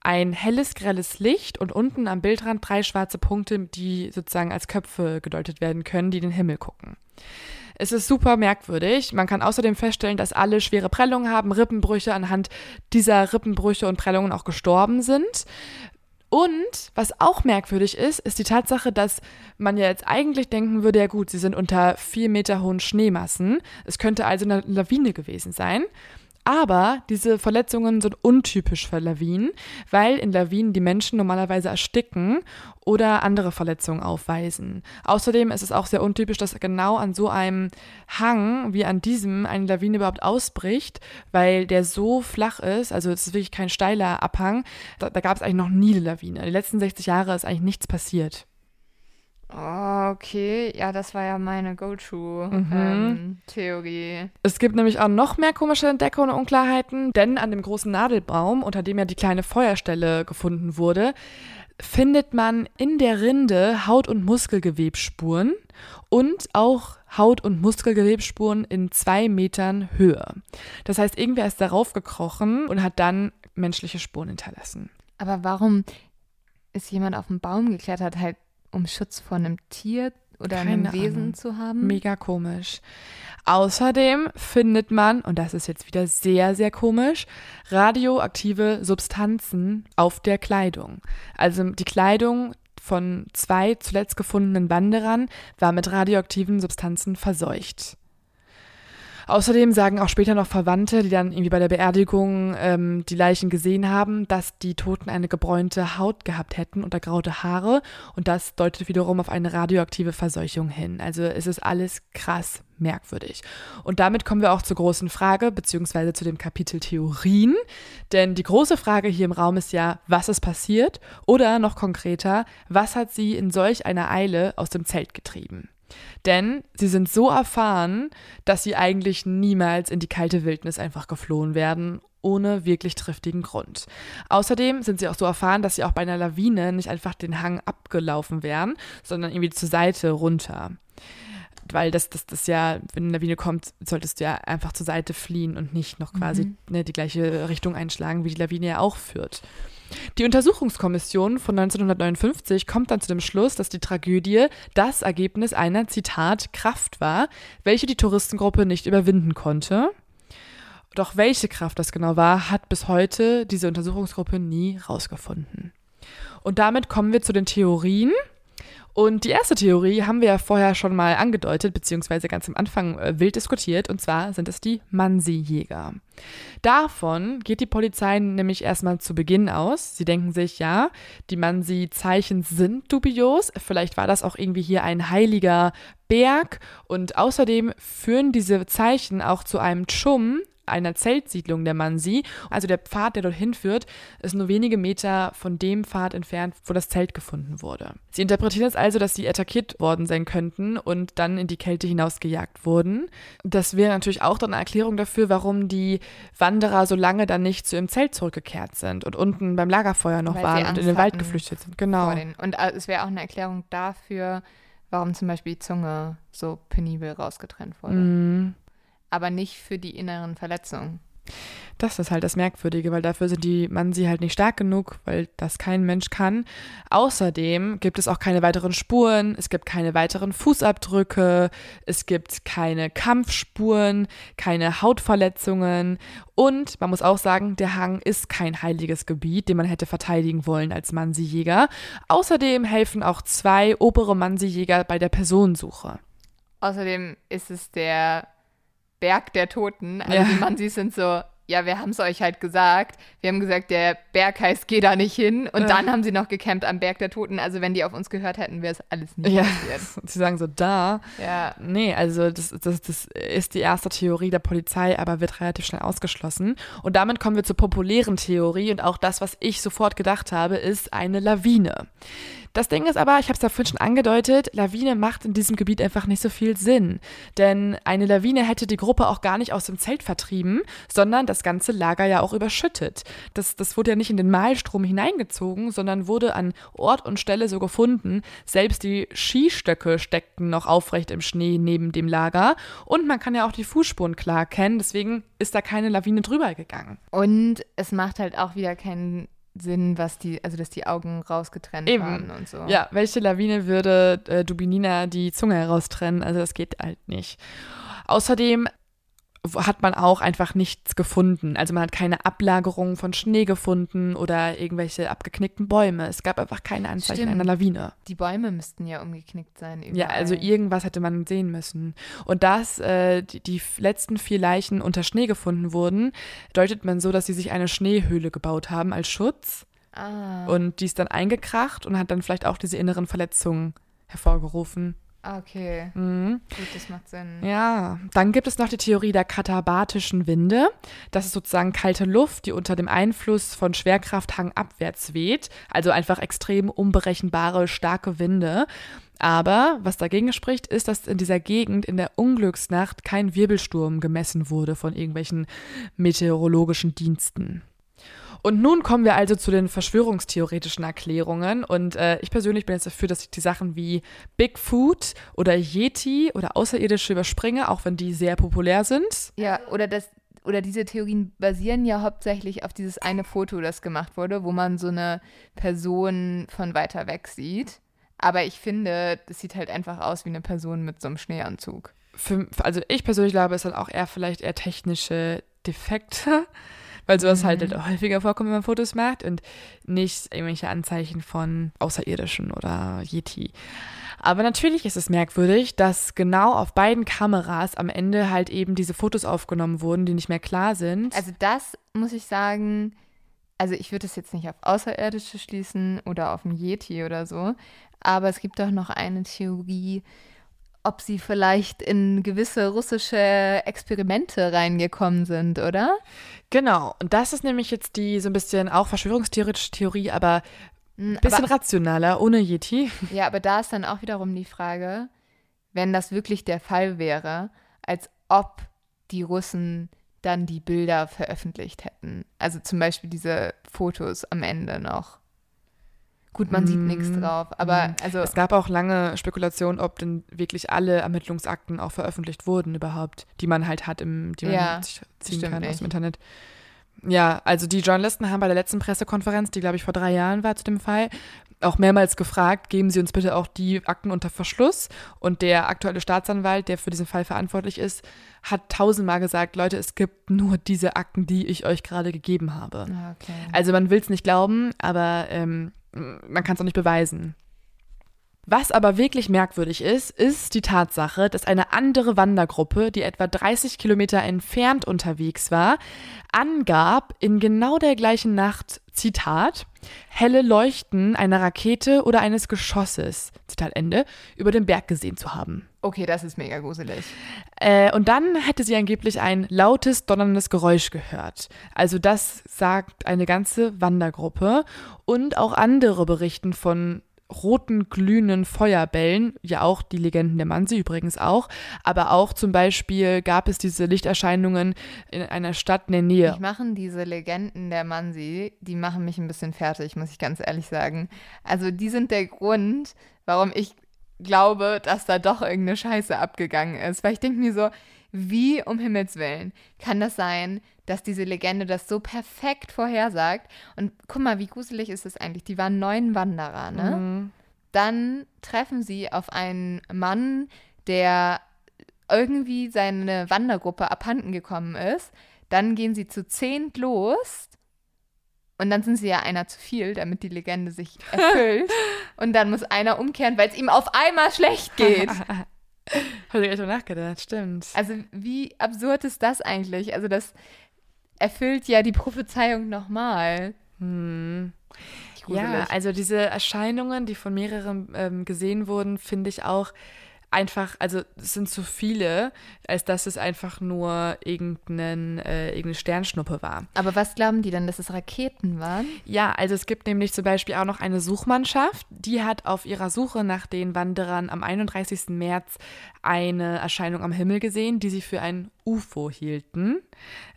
ein helles, grelles Licht und unten am Bildrand drei schwarze Punkte, die sozusagen als Köpfe gedeutet werden können, die den Himmel gucken. Es ist super merkwürdig. Man kann außerdem feststellen, dass alle schwere Prellungen haben, Rippenbrüche anhand dieser Rippenbrüche und Prellungen auch gestorben sind. Und was auch merkwürdig ist, ist die Tatsache, dass man ja jetzt eigentlich denken würde, ja gut, sie sind unter vier Meter hohen Schneemassen. Es könnte also eine Lawine gewesen sein. Aber diese Verletzungen sind untypisch für Lawinen, weil in Lawinen die Menschen normalerweise ersticken oder andere Verletzungen aufweisen. Außerdem ist es auch sehr untypisch, dass genau an so einem Hang wie an diesem eine Lawine überhaupt ausbricht, weil der so flach ist, also es ist wirklich kein steiler Abhang. Da, da gab es eigentlich noch nie eine Lawine. Die letzten 60 Jahre ist eigentlich nichts passiert. Oh, okay. Ja, das war ja meine Go-To-Theorie. Es gibt nämlich auch noch mehr komische Entdeckungen und Unklarheiten, denn an dem großen Nadelbaum, unter dem ja die kleine Feuerstelle gefunden wurde, findet man in der Rinde Haut- und Muskelgewebsspuren und auch Haut- und Muskelgewebsspuren in zwei Metern Höhe. Das heißt, irgendwer ist darauf gekrochen und hat dann menschliche Spuren hinterlassen. Aber warum ist jemand auf den Baum geklettert? Halt, um Schutz vor einem Tier oder einem Keine Wesen Ahnung. zu haben? Mega komisch. Außerdem findet man, und das ist jetzt wieder sehr, sehr komisch, radioaktive Substanzen auf der Kleidung. Also die Kleidung von zwei zuletzt gefundenen Wanderern war mit radioaktiven Substanzen verseucht. Außerdem sagen auch später noch Verwandte, die dann irgendwie bei der Beerdigung ähm, die Leichen gesehen haben, dass die Toten eine gebräunte Haut gehabt hätten und ergraute Haare. Und das deutet wiederum auf eine radioaktive Verseuchung hin. Also es ist alles krass merkwürdig. Und damit kommen wir auch zur großen Frage, beziehungsweise zu dem Kapitel Theorien. Denn die große Frage hier im Raum ist ja, was ist passiert? Oder noch konkreter, was hat sie in solch einer Eile aus dem Zelt getrieben? Denn sie sind so erfahren, dass sie eigentlich niemals in die kalte Wildnis einfach geflohen werden, ohne wirklich triftigen Grund. Außerdem sind sie auch so erfahren, dass sie auch bei einer Lawine nicht einfach den Hang abgelaufen wären, sondern irgendwie zur Seite runter. Weil das, das, das ja, wenn eine Lawine kommt, solltest du ja einfach zur Seite fliehen und nicht noch quasi mhm. ne, die gleiche Richtung einschlagen, wie die Lawine ja auch führt. Die Untersuchungskommission von 1959 kommt dann zu dem Schluss, dass die Tragödie das Ergebnis einer, Zitat, Kraft war, welche die Touristengruppe nicht überwinden konnte. Doch welche Kraft das genau war, hat bis heute diese Untersuchungsgruppe nie rausgefunden. Und damit kommen wir zu den Theorien, und die erste Theorie haben wir ja vorher schon mal angedeutet, beziehungsweise ganz am Anfang äh, wild diskutiert, und zwar sind es die Mansi-Jäger. Davon geht die Polizei nämlich erstmal zu Beginn aus. Sie denken sich, ja, die Mansi-Zeichen sind dubios, vielleicht war das auch irgendwie hier ein heiliger Berg und außerdem führen diese Zeichen auch zu einem Chum, einer Zeltsiedlung der Mansi. Also der Pfad, der dorthin führt, ist nur wenige Meter von dem Pfad entfernt, wo das Zelt gefunden wurde. Sie interpretieren es also, dass sie attackiert worden sein könnten und dann in die Kälte hinausgejagt wurden. Das wäre natürlich auch dann eine Erklärung dafür, warum die Wanderer so lange dann nicht zu ihrem Zelt zurückgekehrt sind und unten beim Lagerfeuer noch Weil waren und in den Wald geflüchtet sind. Genau. Und äh, es wäre auch eine Erklärung dafür, warum zum Beispiel die Zunge so penibel rausgetrennt wurde. Mm aber nicht für die inneren Verletzungen. Das ist halt das Merkwürdige, weil dafür sind die Mansi halt nicht stark genug, weil das kein Mensch kann. Außerdem gibt es auch keine weiteren Spuren, es gibt keine weiteren Fußabdrücke, es gibt keine Kampfspuren, keine Hautverletzungen und man muss auch sagen, der Hang ist kein heiliges Gebiet, den man hätte verteidigen wollen als Mansi-Jäger. Außerdem helfen auch zwei obere Mansi-Jäger bei der Personensuche. Außerdem ist es der Berg der Toten. Also ja. die Mansis sind so, ja, wir haben es euch halt gesagt. Wir haben gesagt, der Berg heißt, geh da nicht hin. Und ja. dann haben sie noch gecampt am Berg der Toten. Also wenn die auf uns gehört hätten, wäre es alles nicht ja. passiert. Sie sagen so, da. Ja. Nee, also das, das, das ist die erste Theorie der Polizei, aber wird relativ schnell ausgeschlossen. Und damit kommen wir zur populären Theorie. Und auch das, was ich sofort gedacht habe, ist eine Lawine. Das Ding ist aber, ich habe es ja vorhin schon angedeutet, Lawine macht in diesem Gebiet einfach nicht so viel Sinn. Denn eine Lawine hätte die Gruppe auch gar nicht aus dem Zelt vertrieben, sondern das ganze Lager ja auch überschüttet. Das, das wurde ja nicht in den Mahlstrom hineingezogen, sondern wurde an Ort und Stelle so gefunden. Selbst die Skistöcke steckten noch aufrecht im Schnee neben dem Lager. Und man kann ja auch die Fußspuren klar erkennen. Deswegen ist da keine Lawine drüber gegangen. Und es macht halt auch wieder keinen Sinn, was die, also dass die Augen rausgetrennt Eben. waren und so. Ja, welche Lawine würde äh, Dubinina die Zunge heraustrennen? Also das geht halt nicht. Außerdem hat man auch einfach nichts gefunden. Also man hat keine Ablagerung von Schnee gefunden oder irgendwelche abgeknickten Bäume. Es gab einfach keine Anzeichen Stimmt. einer Lawine. Die Bäume müssten ja umgeknickt sein. Überall. Ja, also irgendwas hätte man sehen müssen. Und dass äh, die, die, letzten vier Leichen unter Schnee gefunden wurden, deutet man so, dass sie sich eine Schneehöhle gebaut haben als Schutz. Ah. Und die ist dann eingekracht und hat dann vielleicht auch diese inneren Verletzungen hervorgerufen. Ah, okay. Mhm. Gut, das macht Sinn. Ja, dann gibt es noch die Theorie der katabatischen Winde. Das ist sozusagen kalte Luft, die unter dem Einfluss von Schwerkraft hangabwärts weht. Also einfach extrem unberechenbare, starke Winde. Aber was dagegen spricht, ist, dass in dieser Gegend in der Unglücksnacht kein Wirbelsturm gemessen wurde von irgendwelchen meteorologischen Diensten. Und nun kommen wir also zu den verschwörungstheoretischen Erklärungen. Und äh, ich persönlich bin jetzt dafür, dass ich die Sachen wie Bigfoot oder Yeti oder Außerirdische überspringe, auch wenn die sehr populär sind. Ja, oder das, oder diese Theorien basieren ja hauptsächlich auf dieses eine Foto, das gemacht wurde, wo man so eine Person von weiter weg sieht. Aber ich finde, das sieht halt einfach aus wie eine Person mit so einem Schneeanzug. Für, also ich persönlich glaube, es sind auch eher vielleicht eher technische Defekte weil sowas halt mhm. halt häufiger vorkommt, wenn man Fotos macht und nicht irgendwelche Anzeichen von Außerirdischen oder Yeti. Aber natürlich ist es merkwürdig, dass genau auf beiden Kameras am Ende halt eben diese Fotos aufgenommen wurden, die nicht mehr klar sind. Also das muss ich sagen, also ich würde es jetzt nicht auf Außerirdische schließen oder auf ein Yeti oder so, aber es gibt doch noch eine Theorie, ob sie vielleicht in gewisse russische Experimente reingekommen sind, oder? Genau. Und das ist nämlich jetzt die so ein bisschen auch verschwörungstheoretische Theorie, aber ein bisschen aber, rationaler, ohne Yeti. Ja, aber da ist dann auch wiederum die Frage, wenn das wirklich der Fall wäre, als ob die Russen dann die Bilder veröffentlicht hätten. Also zum Beispiel diese Fotos am Ende noch. Gut, man mm. sieht nichts drauf, aber mm. also. Es gab auch lange Spekulationen, ob denn wirklich alle Ermittlungsakten auch veröffentlicht wurden überhaupt, die man halt hat, im, die man ja, sich ziehen kann nicht. aus dem Internet. Ja, also die Journalisten haben bei der letzten Pressekonferenz, die glaube ich vor drei Jahren war zu dem Fall, auch mehrmals gefragt, geben Sie uns bitte auch die Akten unter Verschluss. Und der aktuelle Staatsanwalt, der für diesen Fall verantwortlich ist, hat tausendmal gesagt, Leute, es gibt nur diese Akten, die ich euch gerade gegeben habe. Ah, okay. Also man will es nicht glauben, aber ähm, man kann es auch nicht beweisen. Was aber wirklich merkwürdig ist, ist die Tatsache, dass eine andere Wandergruppe, die etwa 30 Kilometer entfernt unterwegs war, angab, in genau der gleichen Nacht, Zitat, helle Leuchten einer Rakete oder eines Geschosses, Zitat Ende, über den Berg gesehen zu haben. Okay, das ist mega gruselig. Äh, und dann hätte sie angeblich ein lautes, donnerndes Geräusch gehört. Also das sagt eine ganze Wandergruppe. Und auch andere berichten von roten glühenden Feuerbällen, ja auch die Legenden der Mansi übrigens auch, aber auch zum Beispiel gab es diese Lichterscheinungen in einer Stadt in der Nähe. Ich machen diese Legenden der Mansi, die machen mich ein bisschen fertig, muss ich ganz ehrlich sagen. Also die sind der Grund, warum ich glaube, dass da doch irgendeine Scheiße abgegangen ist, weil ich denke mir so, wie um Himmels Willen kann das sein, dass diese Legende das so perfekt vorhersagt? Und guck mal, wie gruselig ist es eigentlich? Die waren neun Wanderer, ne? Mhm. Dann treffen sie auf einen Mann, der irgendwie seine Wandergruppe abhanden gekommen ist. Dann gehen sie zu zehnt los. Und dann sind sie ja einer zu viel, damit die Legende sich erfüllt. und dann muss einer umkehren, weil es ihm auf einmal schlecht geht. Habe ich echt nachgedacht, stimmt. Also wie absurd ist das eigentlich? Also das erfüllt ja die Prophezeiung nochmal. Hm. Ja, also diese Erscheinungen, die von mehreren ähm, gesehen wurden, finde ich auch einfach, also es sind zu viele, als dass es einfach nur irgendein, äh, irgendeine Sternschnuppe war. Aber was glauben die denn, dass es Raketen waren? Ja, also es gibt nämlich zum Beispiel auch noch eine Suchmannschaft, die hat auf ihrer Suche nach den Wanderern am 31. März eine Erscheinung am Himmel gesehen, die sie für ein UFO hielten.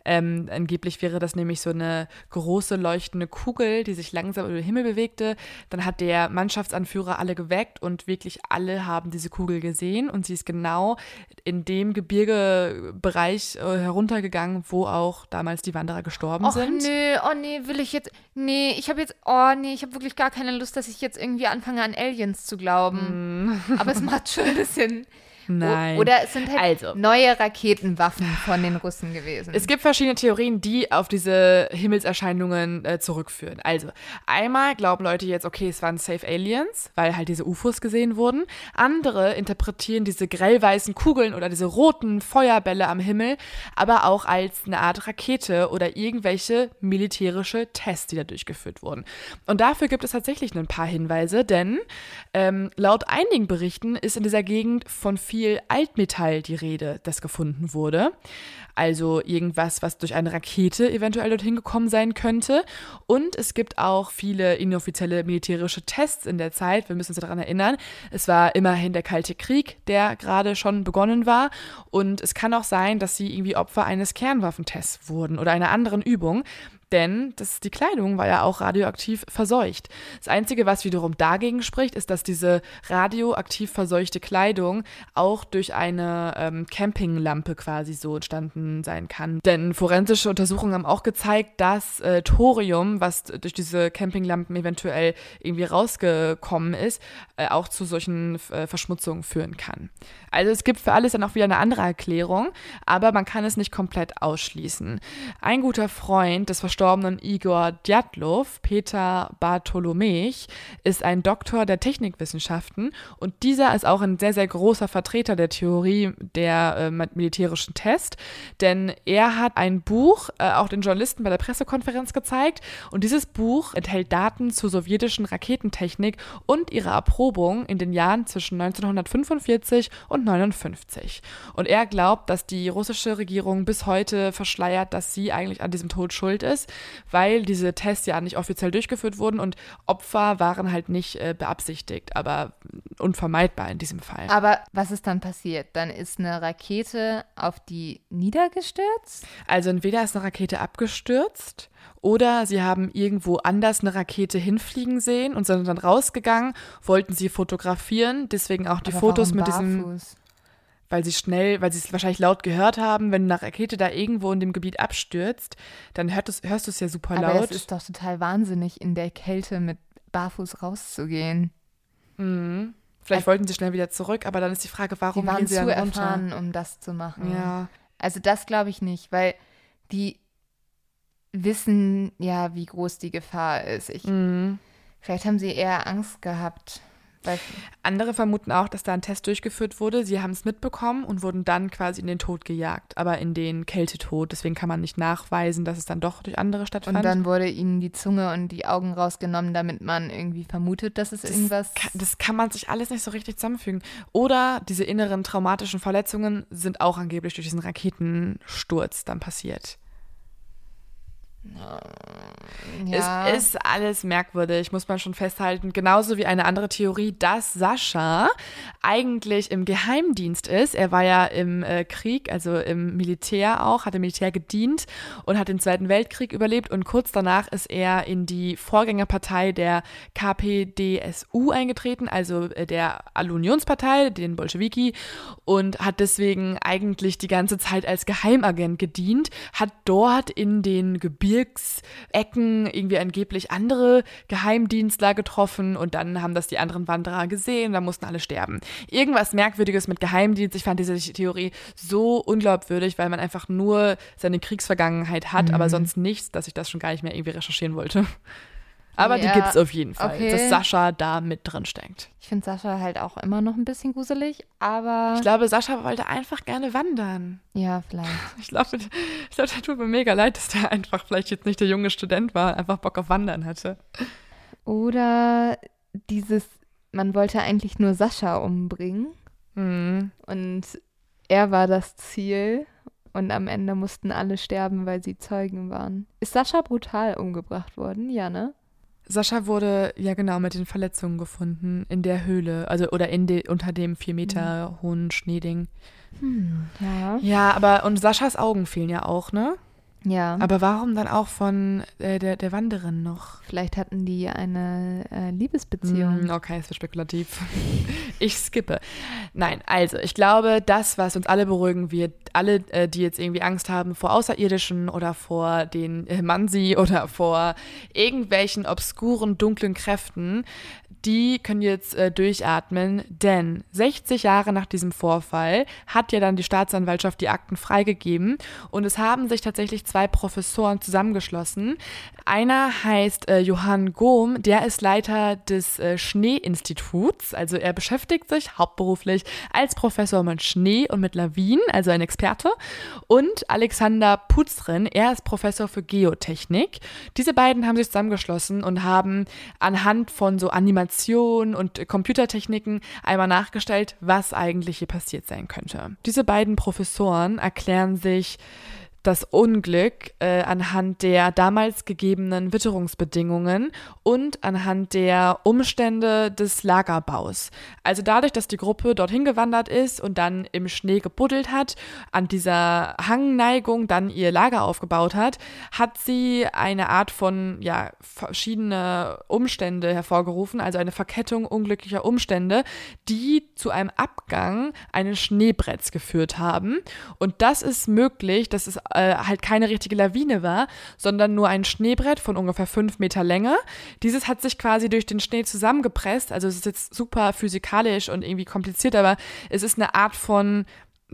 Ähm, angeblich wäre das nämlich so eine große leuchtende Kugel, die sich langsam über den Himmel bewegte. Dann hat der Mannschaftsanführer alle geweckt und wirklich alle haben diese Kugel gesehen und sie ist genau in dem Gebirgebereich äh, heruntergegangen, wo auch damals die Wanderer gestorben Och, sind. Nee, oh nee, will ich jetzt. Nee, ich habe jetzt. Oh nee, ich habe wirklich gar keine Lust, dass ich jetzt irgendwie anfange an Aliens zu glauben. Mm. Aber es macht schon ein bisschen. Nein. Oder es sind halt also. neue Raketenwaffen von den Russen gewesen. Es gibt verschiedene Theorien, die auf diese Himmelserscheinungen äh, zurückführen. Also, einmal glauben Leute jetzt, okay, es waren Safe Aliens, weil halt diese UFOs gesehen wurden. Andere interpretieren diese grellweißen Kugeln oder diese roten Feuerbälle am Himmel aber auch als eine Art Rakete oder irgendwelche militärische Tests, die da durchgeführt wurden. Und dafür gibt es tatsächlich ein paar Hinweise, denn ähm, laut einigen Berichten ist in dieser Gegend von viel Altmetall die Rede, das gefunden wurde. Also irgendwas, was durch eine Rakete eventuell dorthin gekommen sein könnte. Und es gibt auch viele inoffizielle militärische Tests in der Zeit. Wir müssen uns daran erinnern. Es war immerhin der Kalte Krieg, der gerade schon begonnen war. Und es kann auch sein, dass sie irgendwie Opfer eines Kernwaffentests wurden oder einer anderen Übung denn das, die Kleidung war ja auch radioaktiv verseucht. Das Einzige, was wiederum dagegen spricht, ist, dass diese radioaktiv verseuchte Kleidung auch durch eine ähm, Campinglampe quasi so entstanden sein kann. Denn forensische Untersuchungen haben auch gezeigt, dass äh, Thorium, was durch diese Campinglampen eventuell irgendwie rausgekommen ist, äh, auch zu solchen äh, Verschmutzungen führen kann. Also es gibt für alles dann auch wieder eine andere Erklärung, aber man kann es nicht komplett ausschließen. Ein guter Freund des verstorbenen verstorbenen Igor Djatlov, Peter Bartholomech, ist ein Doktor der Technikwissenschaften und dieser ist auch ein sehr, sehr großer Vertreter der Theorie der äh, militärischen Test, denn er hat ein Buch äh, auch den Journalisten bei der Pressekonferenz gezeigt und dieses Buch enthält Daten zur sowjetischen Raketentechnik und ihrer Erprobung in den Jahren zwischen 1945 und 1959. Und er glaubt, dass die russische Regierung bis heute verschleiert, dass sie eigentlich an diesem Tod schuld ist, weil diese Tests ja nicht offiziell durchgeführt wurden und Opfer waren halt nicht äh, beabsichtigt, aber unvermeidbar in diesem Fall. Aber was ist dann passiert? Dann ist eine Rakete auf die niedergestürzt? Also entweder ist eine Rakete abgestürzt oder sie haben irgendwo anders eine Rakete hinfliegen sehen und sind dann rausgegangen, wollten sie fotografieren, deswegen auch die Aber Fotos mit barfuß? diesem weil sie schnell, weil sie es wahrscheinlich laut gehört haben, wenn eine Rakete da irgendwo in dem Gebiet abstürzt, dann hört es, hörst du es ja super Aber laut. es ist doch total wahnsinnig, in der Kälte mit barfuß rauszugehen. mhm. Vielleicht wollten sie schnell wieder zurück, aber dann ist die Frage, warum Die waren sie zu dann runter? erfahren, um das zu machen. Ja. Also das glaube ich nicht, weil die wissen ja, wie groß die Gefahr ist. Ich, Mhm. Vielleicht haben sie eher Angst gehabt. Weil, Andere vermuten auch, dass da ein Test durchgeführt wurde. Sie haben es mitbekommen und wurden dann quasi in den Tod gejagt, aber in den Kältetod. Deswegen kann man nicht nachweisen, dass es dann doch durch andere stattfand. und dann wurde ihnen die Zunge und die Augen rausgenommen, damit man irgendwie vermutet, dass es irgendwas. Kann, das kann man sich alles nicht so richtig zusammenfügen. Oder diese inneren traumatischen Verletzungen sind auch angeblich durch diesen Raketensturz dann passiert. Ja. Es ist alles merkwürdig, muss man schon festhalten. Genauso wie eine andere Theorie, dass Sascha eigentlich im Geheimdienst ist. Er war ja im äh, Krieg, also im Militär auch, hat im Militär gedient und hat den Zweiten Weltkrieg überlebt. Und kurz danach ist er in die Vorgängerpartei der KPDSU eingetreten, also äh, der Alle-Unionspartei, den Bolschewiki, und hat deswegen eigentlich die ganze Zeit als Geheimagent gedient, hat dort in den Gebirgsecken irgendwie angeblich andere Geheimdienstler getroffen und dann haben das die anderen Wanderer gesehen, da mussten alle sterben. Irgendwas Merkwürdiges mit Geheimdienst. Ich fand diese Theorie so unglaubwürdig, weil man einfach nur seine Kriegsvergangenheit hat, aber sonst nichts, dass ich das schon gar nicht mehr irgendwie recherchieren wollte. Aber die Ja, gibt's auf jeden Fall, okay. dass Sascha da mit drin steckt. Ich finde Sascha halt auch immer noch ein bisschen gruselig, aber Ich glaube, Sascha wollte einfach gerne wandern. ja, vielleicht. Ich glaube, ich glaube, der tut mir mega leid, dass der einfach vielleicht jetzt nicht der junge Student war, einfach Bock auf Wandern hatte. Oder dieses, man wollte eigentlich nur Sascha umbringen Mhm. und er war das Ziel und am Ende mussten alle sterben, weil sie Zeugen waren. Ist Sascha brutal umgebracht worden? Ja, ne? Sascha wurde ja genau mit den Verletzungen gefunden in der Höhle, also oder in de, unter dem vier Meter hohen Schneeding. Hm, ja. Ja, aber und Saschas Augen fehlen ja auch, ne? Ja. Aber warum dann auch von äh, der, der Wanderin noch? Vielleicht hatten die eine äh, Liebesbeziehung. Hm, okay, es wird spekulativ. Ich skippe. Nein, also ich glaube, das, was uns alle beruhigen wird, alle, äh, die jetzt irgendwie Angst haben vor Außerirdischen oder vor den äh, Mansi oder vor irgendwelchen obskuren, dunklen Kräften, die können jetzt äh, durchatmen, denn 60 Jahre nach diesem Vorfall hat ja dann die Staatsanwaltschaft die Akten freigegeben und es haben sich tatsächlich zwei Professoren zusammengeschlossen. Einer heißt äh, Johann Gohm, der ist Leiter des äh, Schneeinstituts, also er beschäftigt sich hauptberuflich als Professor mit Schnee und mit Lawinen, also ein Experte. Und Alexander Putzren, er ist Professor für Geotechnik. Diese beiden haben sich zusammengeschlossen und haben anhand von so Animationen und äh, Computertechniken einmal nachgestellt, was eigentlich hier passiert sein könnte. Diese beiden Professoren erklären sich das Unglück äh, anhand der damals gegebenen Witterungsbedingungen und anhand der Umstände des Lagerbaus. Also dadurch, dass die Gruppe dorthin gewandert ist und dann im Schnee gebuddelt hat, an dieser Hangneigung dann ihr Lager aufgebaut hat, hat sie eine Art von, ja, verschiedene Umstände hervorgerufen, also eine Verkettung unglücklicher Umstände, die zu einem Abgang eines Schneebretts geführt haben. Und das ist möglich, dass es äh, halt keine richtige Lawine war, sondern nur ein Schneebrett von ungefähr fünf Meter Länge. Dieses hat sich quasi durch den Schnee zusammengepresst. Also es ist jetzt super physikalisch und irgendwie kompliziert, aber es ist eine Art von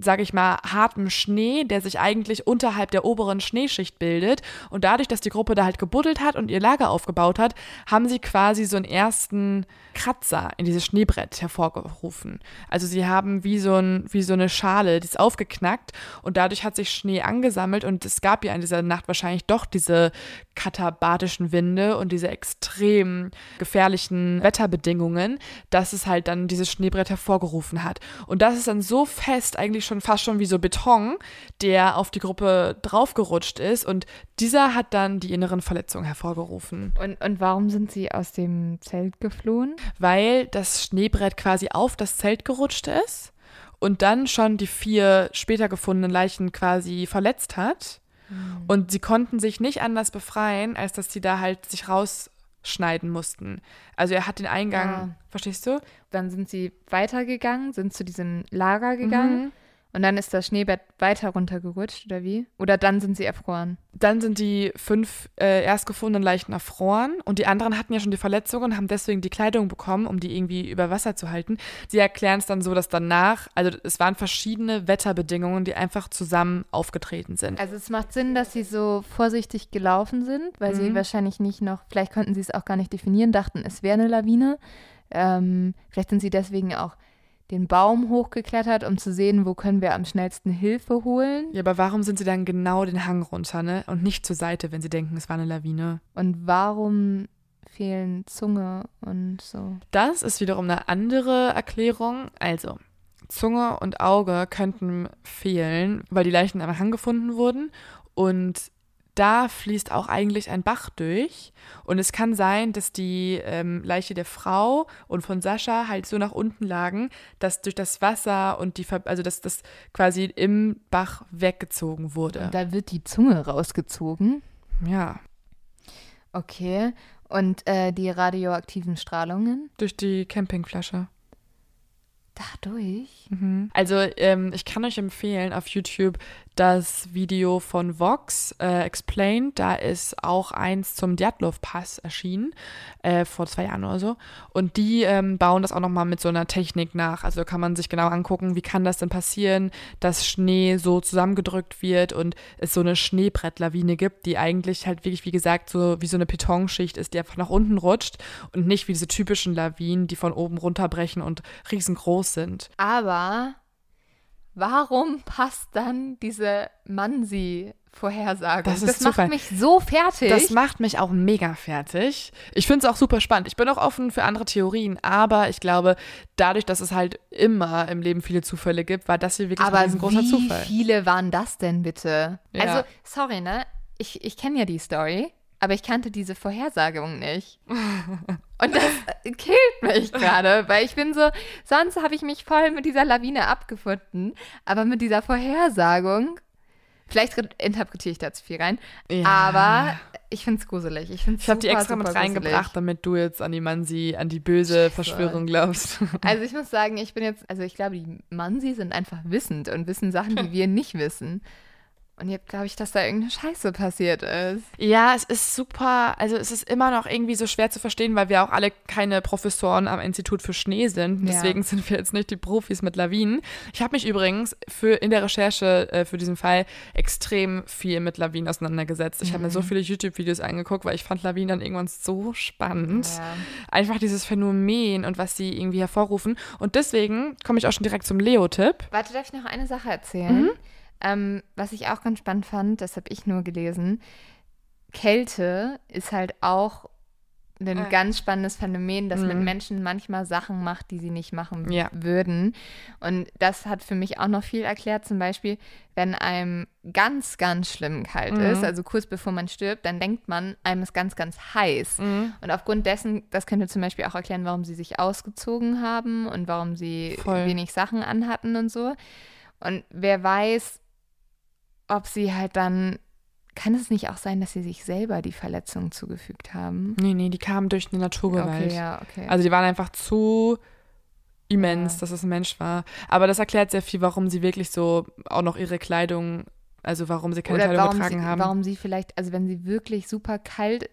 sage ich mal, hartem Schnee, der sich eigentlich unterhalb der oberen Schneeschicht bildet. Und dadurch, dass die Gruppe da halt gebuddelt hat und ihr Lager aufgebaut hat, haben sie quasi so einen ersten Kratzer in dieses Schneebrett hervorgerufen. Also sie haben wie so, ein, wie so eine Schale, die ist aufgeknackt und dadurch hat sich Schnee angesammelt und es gab ja in dieser Nacht wahrscheinlich doch diese katabatischen Winde und diese extrem gefährlichen Wetterbedingungen, dass es halt dann dieses Schneebrett hervorgerufen hat. Und das ist dann so fest, eigentlich schon fast schon wie so Beton, der auf die Gruppe draufgerutscht ist und dieser hat dann die inneren Verletzungen hervorgerufen. Und, und warum sind sie aus dem Zelt geflohen? Weil das Schneebrett quasi auf das Zelt gerutscht ist und dann schon die vier später gefundenen Leichen quasi verletzt hat. Mhm. Und sie konnten sich nicht anders befreien, als dass sie da halt sich rausschneiden mussten. Also er hat den Eingang, ja. verstehst du? Dann sind sie weitergegangen, sind zu diesem Lager gegangen. Mhm. Und dann ist das Schneebett weiter runtergerutscht, oder wie? Oder dann sind sie erfroren? Dann sind die fünf äh, erst gefundenen Leichen erfroren und die anderen hatten ja schon die Verletzungen und haben deswegen die Kleidung bekommen, um die irgendwie über Wasser zu halten. Sie erklären es dann so, dass danach, also es waren verschiedene Wetterbedingungen, die einfach zusammen aufgetreten sind. Also es macht Sinn, dass sie so vorsichtig gelaufen sind, weil mhm. sie wahrscheinlich nicht noch, vielleicht konnten sie es auch gar nicht definieren, dachten, es wäre eine Lawine. Ähm, vielleicht sind sie deswegen auch den Baum hochgeklettert, um zu sehen, wo können wir am schnellsten Hilfe holen. Ja, aber warum sind sie dann genau den Hang runter, ne? Und nicht zur Seite, wenn sie denken, es war eine Lawine? Und warum fehlen Zunge und so? Das ist wiederum eine andere Erklärung. Also, Zunge und Auge könnten fehlen, weil die Leichen am Hang gefunden wurden und da fließt auch eigentlich ein Bach durch. Und es kann sein, dass die ähm, Leiche der Frau und von Sascha halt so nach unten lagen, dass durch das Wasser und die, Ver also dass das quasi im Bach weggezogen wurde. Und da wird die Zunge rausgezogen. Ja. Okay. Und äh, die radioaktiven Strahlungen? Durch die Campingflasche. Dadurch? Mhm. Also ähm, ich kann euch empfehlen auf YouTube das Video von Vox äh, Explained. Da ist auch eins zum Djatlov-Pass erschienen, äh, vor zwei Jahren oder so. Und die ähm, bauen das auch nochmal mit so einer Technik nach. Also kann man sich genau angucken, wie kann das denn passieren, dass Schnee so zusammengedrückt wird und es so eine Schneebrettlawine gibt, die eigentlich halt wirklich, wie gesagt, so wie so eine Betonschicht ist, die einfach nach unten rutscht und nicht wie diese typischen Lawinen, die von oben runterbrechen und riesengroß sind. Aber warum passt dann diese Mansi Vorhersage. Das, das macht mich so fertig. Das macht mich auch mega fertig. Ich finde es auch super spannend. Ich bin auch offen für andere Theorien, aber ich glaube, dadurch, dass es halt immer im Leben viele Zufälle gibt, war das hier wirklich aber ein großer Zufall. Wie viele waren das denn bitte? Ja. Also, sorry, ne? Ich, ich kenne ja die Story aber ich kannte diese Vorhersagung nicht. Und das killt mich gerade, weil ich bin so, sonst habe ich mich voll mit dieser Lawine abgefunden, aber mit dieser Vorhersagung, vielleicht interpretiere ich da zu viel rein, ja. aber ich finde es gruselig. Ich, ich habe die extra mit reingebracht, gruselig. damit du jetzt an die Mansi, an die böse Verschwörung glaubst. Also ich muss sagen, ich bin jetzt, also ich glaube, die Mansi sind einfach wissend und wissen Sachen, die wir nicht wissen. Und jetzt glaube ich, dass da irgendeine Scheiße passiert ist. Ja, es ist super. Also es ist immer noch irgendwie so schwer zu verstehen, weil wir auch alle keine Professoren am Institut für Schnee sind. Deswegen ja. sind wir jetzt nicht die Profis mit Lawinen. Ich habe mich übrigens für in der Recherche äh, für diesen Fall extrem viel mit Lawinen auseinandergesetzt. Ich mhm. habe mir so mhm. viele YouTube-Videos angeguckt, weil ich fand Lawinen dann irgendwann so spannend. Ja. Einfach dieses Phänomen und was sie irgendwie hervorrufen. Und deswegen komme ich auch schon direkt zum Leo-Tipp. Warte, darf ich noch eine Sache erzählen? Mhm. Ähm, was ich auch ganz spannend fand, das habe ich nur gelesen, Kälte ist halt auch ein äh. ganz spannendes Phänomen, das mhm. mit Menschen manchmal Sachen macht, die sie nicht machen ja. würden. Und das hat für mich auch noch viel erklärt. Zum Beispiel, wenn einem ganz, ganz schlimm kalt mhm. ist, also kurz bevor man stirbt, dann denkt man, einem ist ganz, ganz heiß. Mhm. Und aufgrund dessen, das könnte zum Beispiel auch erklären, warum sie sich ausgezogen haben und warum sie Voll. wenig Sachen anhatten und so. Und wer weiß, ob sie halt dann kann es nicht auch sein, dass sie sich selber die Verletzung zugefügt haben? Nee, nee, die kamen durch eine Naturgewalt. Okay, ja, okay. Also die waren einfach zu immens, ja. dass es ein Mensch war. Aber das erklärt sehr viel, warum sie wirklich so auch noch ihre Kleidung, also warum sie keine Oder Kleidung getragen sie, haben. Warum sie vielleicht, also wenn sie wirklich super kalt,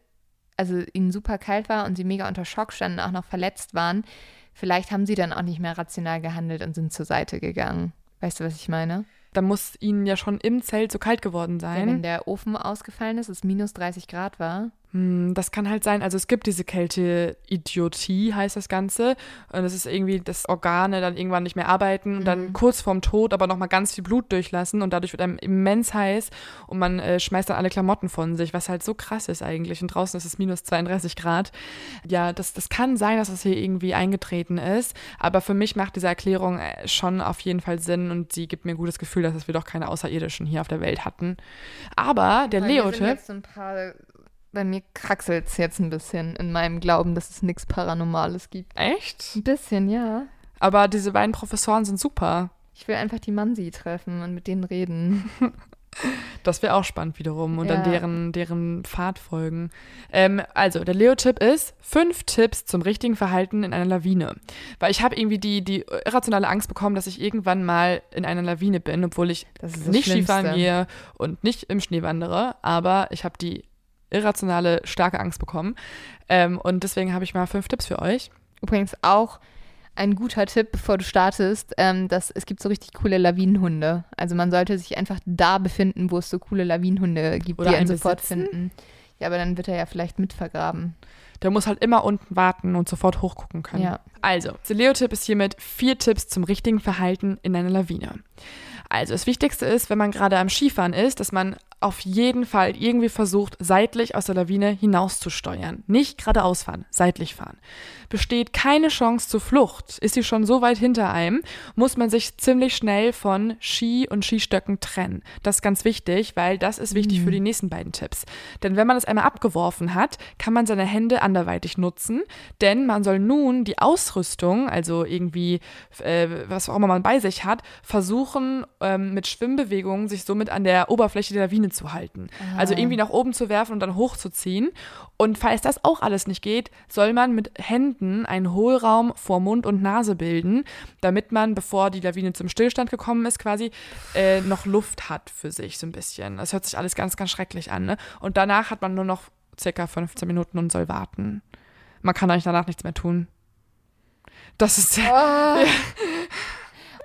also ihnen super kalt war und sie mega unter Schock standen, auch noch verletzt waren, vielleicht haben sie dann auch nicht mehr rational gehandelt und sind zur Seite gegangen. Weißt du, was ich meine? Da muss ihnen ja schon im Zelt so kalt geworden Ja, wenn sein. der Ofen ausgefallen ist, es minus 30 Grad war. Hm, das kann halt sein. Also es gibt diese Kälte-Idiotie, heißt das Ganze. Und das ist irgendwie, dass Organe dann irgendwann nicht mehr arbeiten und dann Mhm. kurz vorm Tod aber nochmal ganz viel Blut durchlassen und dadurch wird einem immens heiß und man äh, schmeißt dann alle Klamotten von sich, was halt so krass ist eigentlich. Und draußen ist es minus 32 Grad. Ja, das, das kann sein, dass das hier irgendwie eingetreten ist. Aber für mich macht diese Erklärung äh, schon auf jeden Fall Sinn und sie gibt mir ein gutes Gefühl, dass wir doch keine Außerirdischen hier auf der Welt hatten. Aber der Leo-Tipp. Bei mir kraxelt es jetzt ein bisschen in meinem Glauben, dass es nichts Paranormales gibt. Echt? Ein bisschen, ja. Aber diese beiden Professoren sind super. Ich will einfach die Mansi treffen und mit denen reden. Das wäre auch spannend wiederum und Ja. dann deren, deren Pfad folgen. Ähm, also, der Leo-Tipp ist fünf Tipps zum richtigen Verhalten in einer Lawine. Weil ich habe irgendwie die, die irrationale Angst bekommen, dass ich irgendwann mal in einer Lawine bin, obwohl ich nicht Skifahren gehe und nicht im Schnee wandere, aber ich habe die irrationale, starke Angst bekommen. Ähm, und deswegen habe ich mal fünf Tipps für euch. Übrigens auch ein guter Tipp, bevor du startest, ähm, dass es gibt so richtig coole Lawinenhunde. Also man sollte sich einfach da befinden, wo es so coole Lawinenhunde gibt, Oder die einen sofort besitzen? finden. Ja, aber dann wird er ja vielleicht mit vergraben. Der muss halt immer unten warten und sofort hochgucken können. Ja. Also, der Leo-Tipp ist hiermit vier Tipps zum richtigen Verhalten in einer Lawine. Also, das Wichtigste ist, wenn man gerade am Skifahren ist, dass man auf jeden Fall irgendwie versucht, seitlich aus der Lawine hinauszusteuern. Nicht geradeaus fahren, seitlich fahren. Besteht keine Chance zur Flucht, ist sie schon so weit hinter einem, muss man sich ziemlich schnell von Ski und Skistöcken trennen. Das ist ganz wichtig, weil das ist wichtig für die nächsten beiden Tipps. Denn wenn man es einmal abgeworfen hat, kann man seine Hände anderweitig nutzen, denn man soll nun die Ausrüstung, also irgendwie äh, was auch immer man bei sich hat, versuchen ähm, mit Schwimmbewegungen sich somit an der Oberfläche der Lawine zu halten. Also irgendwie nach oben zu werfen und dann hochzuziehen. Und falls das auch alles nicht geht, soll man mit Händen einen Hohlraum vor Mund und Nase bilden, damit man, bevor die Lawine zum Stillstand gekommen ist, quasi äh, noch Luft hat für sich so ein bisschen. Das hört sich alles ganz, ganz schrecklich an. Ne? Und danach hat man nur noch circa 15 Minuten und soll warten. Man kann eigentlich danach nichts mehr tun. Das ist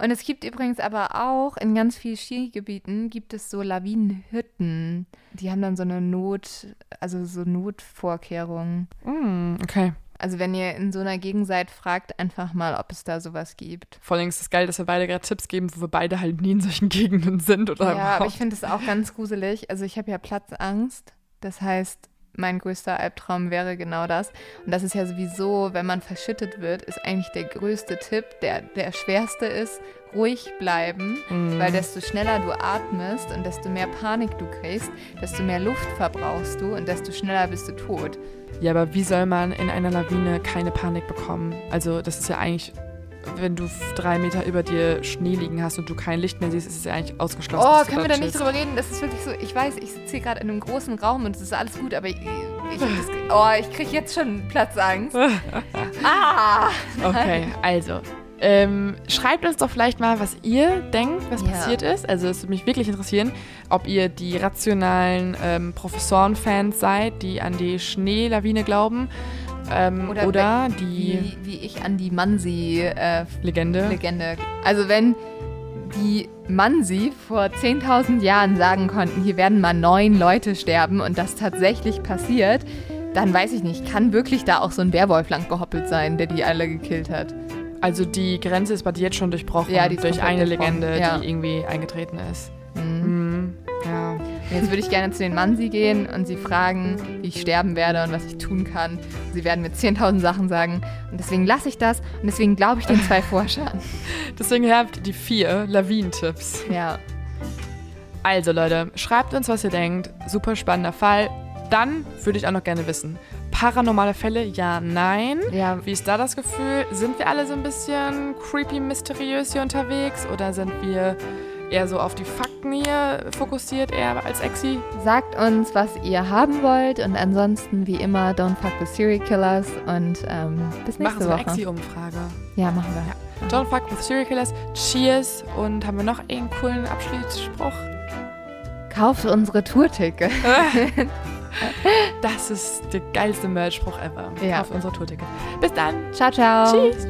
Und es gibt übrigens aber auch in ganz vielen Skigebieten gibt es so Lawinenhütten. Die haben dann so eine Not, also so Notvorkehrungen. Mm, okay. Also wenn ihr in so einer Gegend seid, fragt einfach mal, ob es da sowas gibt. Vor allem ist es geil, dass wir beide gerade Tipps geben, wo wir beide halt nie in solchen Gegenden sind oder Ja, aber überhaupt. ich finde es auch ganz gruselig. Also ich habe ja Platzangst. Das heißt, mein größter Albtraum wäre genau das. Und das ist ja sowieso, wenn man verschüttet wird, ist eigentlich der größte Tipp, der der schwerste ist, ruhig bleiben, Mhm. weil desto schneller du atmest und desto mehr Panik du kriegst, desto mehr Luft verbrauchst du und desto schneller bist du tot. Ja, aber wie soll man in einer Lawine keine Panik bekommen? Also, das ist ja eigentlich, wenn du drei Meter über dir Schnee liegen hast und du kein Licht mehr siehst, ist es ja eigentlich ausgeschlossen. Oh, können wir da nicht drüber reden? Das ist wirklich so, ich weiß, ich sitze hier gerade in einem großen Raum und es ist alles gut, aber ich, ich, das, oh, ich kriege jetzt schon Platzangst. ah! Okay, also. Ähm, schreibt uns doch vielleicht mal, was ihr denkt, was Ja. passiert ist. Also es würde mich wirklich interessieren, ob ihr die rationalen ähm, Professoren-Fans seid, die an die Schneelawine glauben. Ähm, oder Oder die Wie, wie ich an die Mansi-Legende. Legende. Also wenn die Mansi vor 10.000 Jahren sagen konnten, hier werden mal neun Leute sterben und das tatsächlich passiert, dann weiß ich nicht, kann wirklich da auch so ein Werwolf lang gehoppelt sein, der die alle gekillt hat. Also die Grenze ist bei dir jetzt schon durchbrochen Ja, durch eine Legende, ja. die irgendwie eingetreten ist. Mhm. Mhm. Ja. Jetzt würde ich gerne zu den Mansi gehen und sie fragen, wie ich sterben werde und was ich tun kann. Sie werden mir 10.000 Sachen sagen und deswegen lasse ich das und deswegen glaube ich den zwei Forschern. Deswegen habt ihr die vier Lawinentipps. Ja. Also Leute, schreibt uns, was ihr denkt. Super spannender Fall. Dann würde ich auch noch gerne wissen, paranormale Fälle, ja, nein. Ja, Wie ist da das Gefühl? Sind wir alle so ein bisschen creepy, mysteriös hier unterwegs? Oder sind wir eher so auf die Fakten hier fokussiert, eher als Exi? sagt uns, was ihr haben wollt und ansonsten wie immer, don't fuck with serial killers und ähm, bis Machen nächste so eine Woche. Exi-Umfrage. Ja, machen wir. Ja. Don't fuck with serial killers. Cheers. Und haben wir noch einen coolen Abschiedsspruch? Kauft unsere Tourticket. Das ist der geilste Merch-Spruch ever. Ja. Auf unsere Tourticket. Bis dann. Ciao, ciao. Tschüss.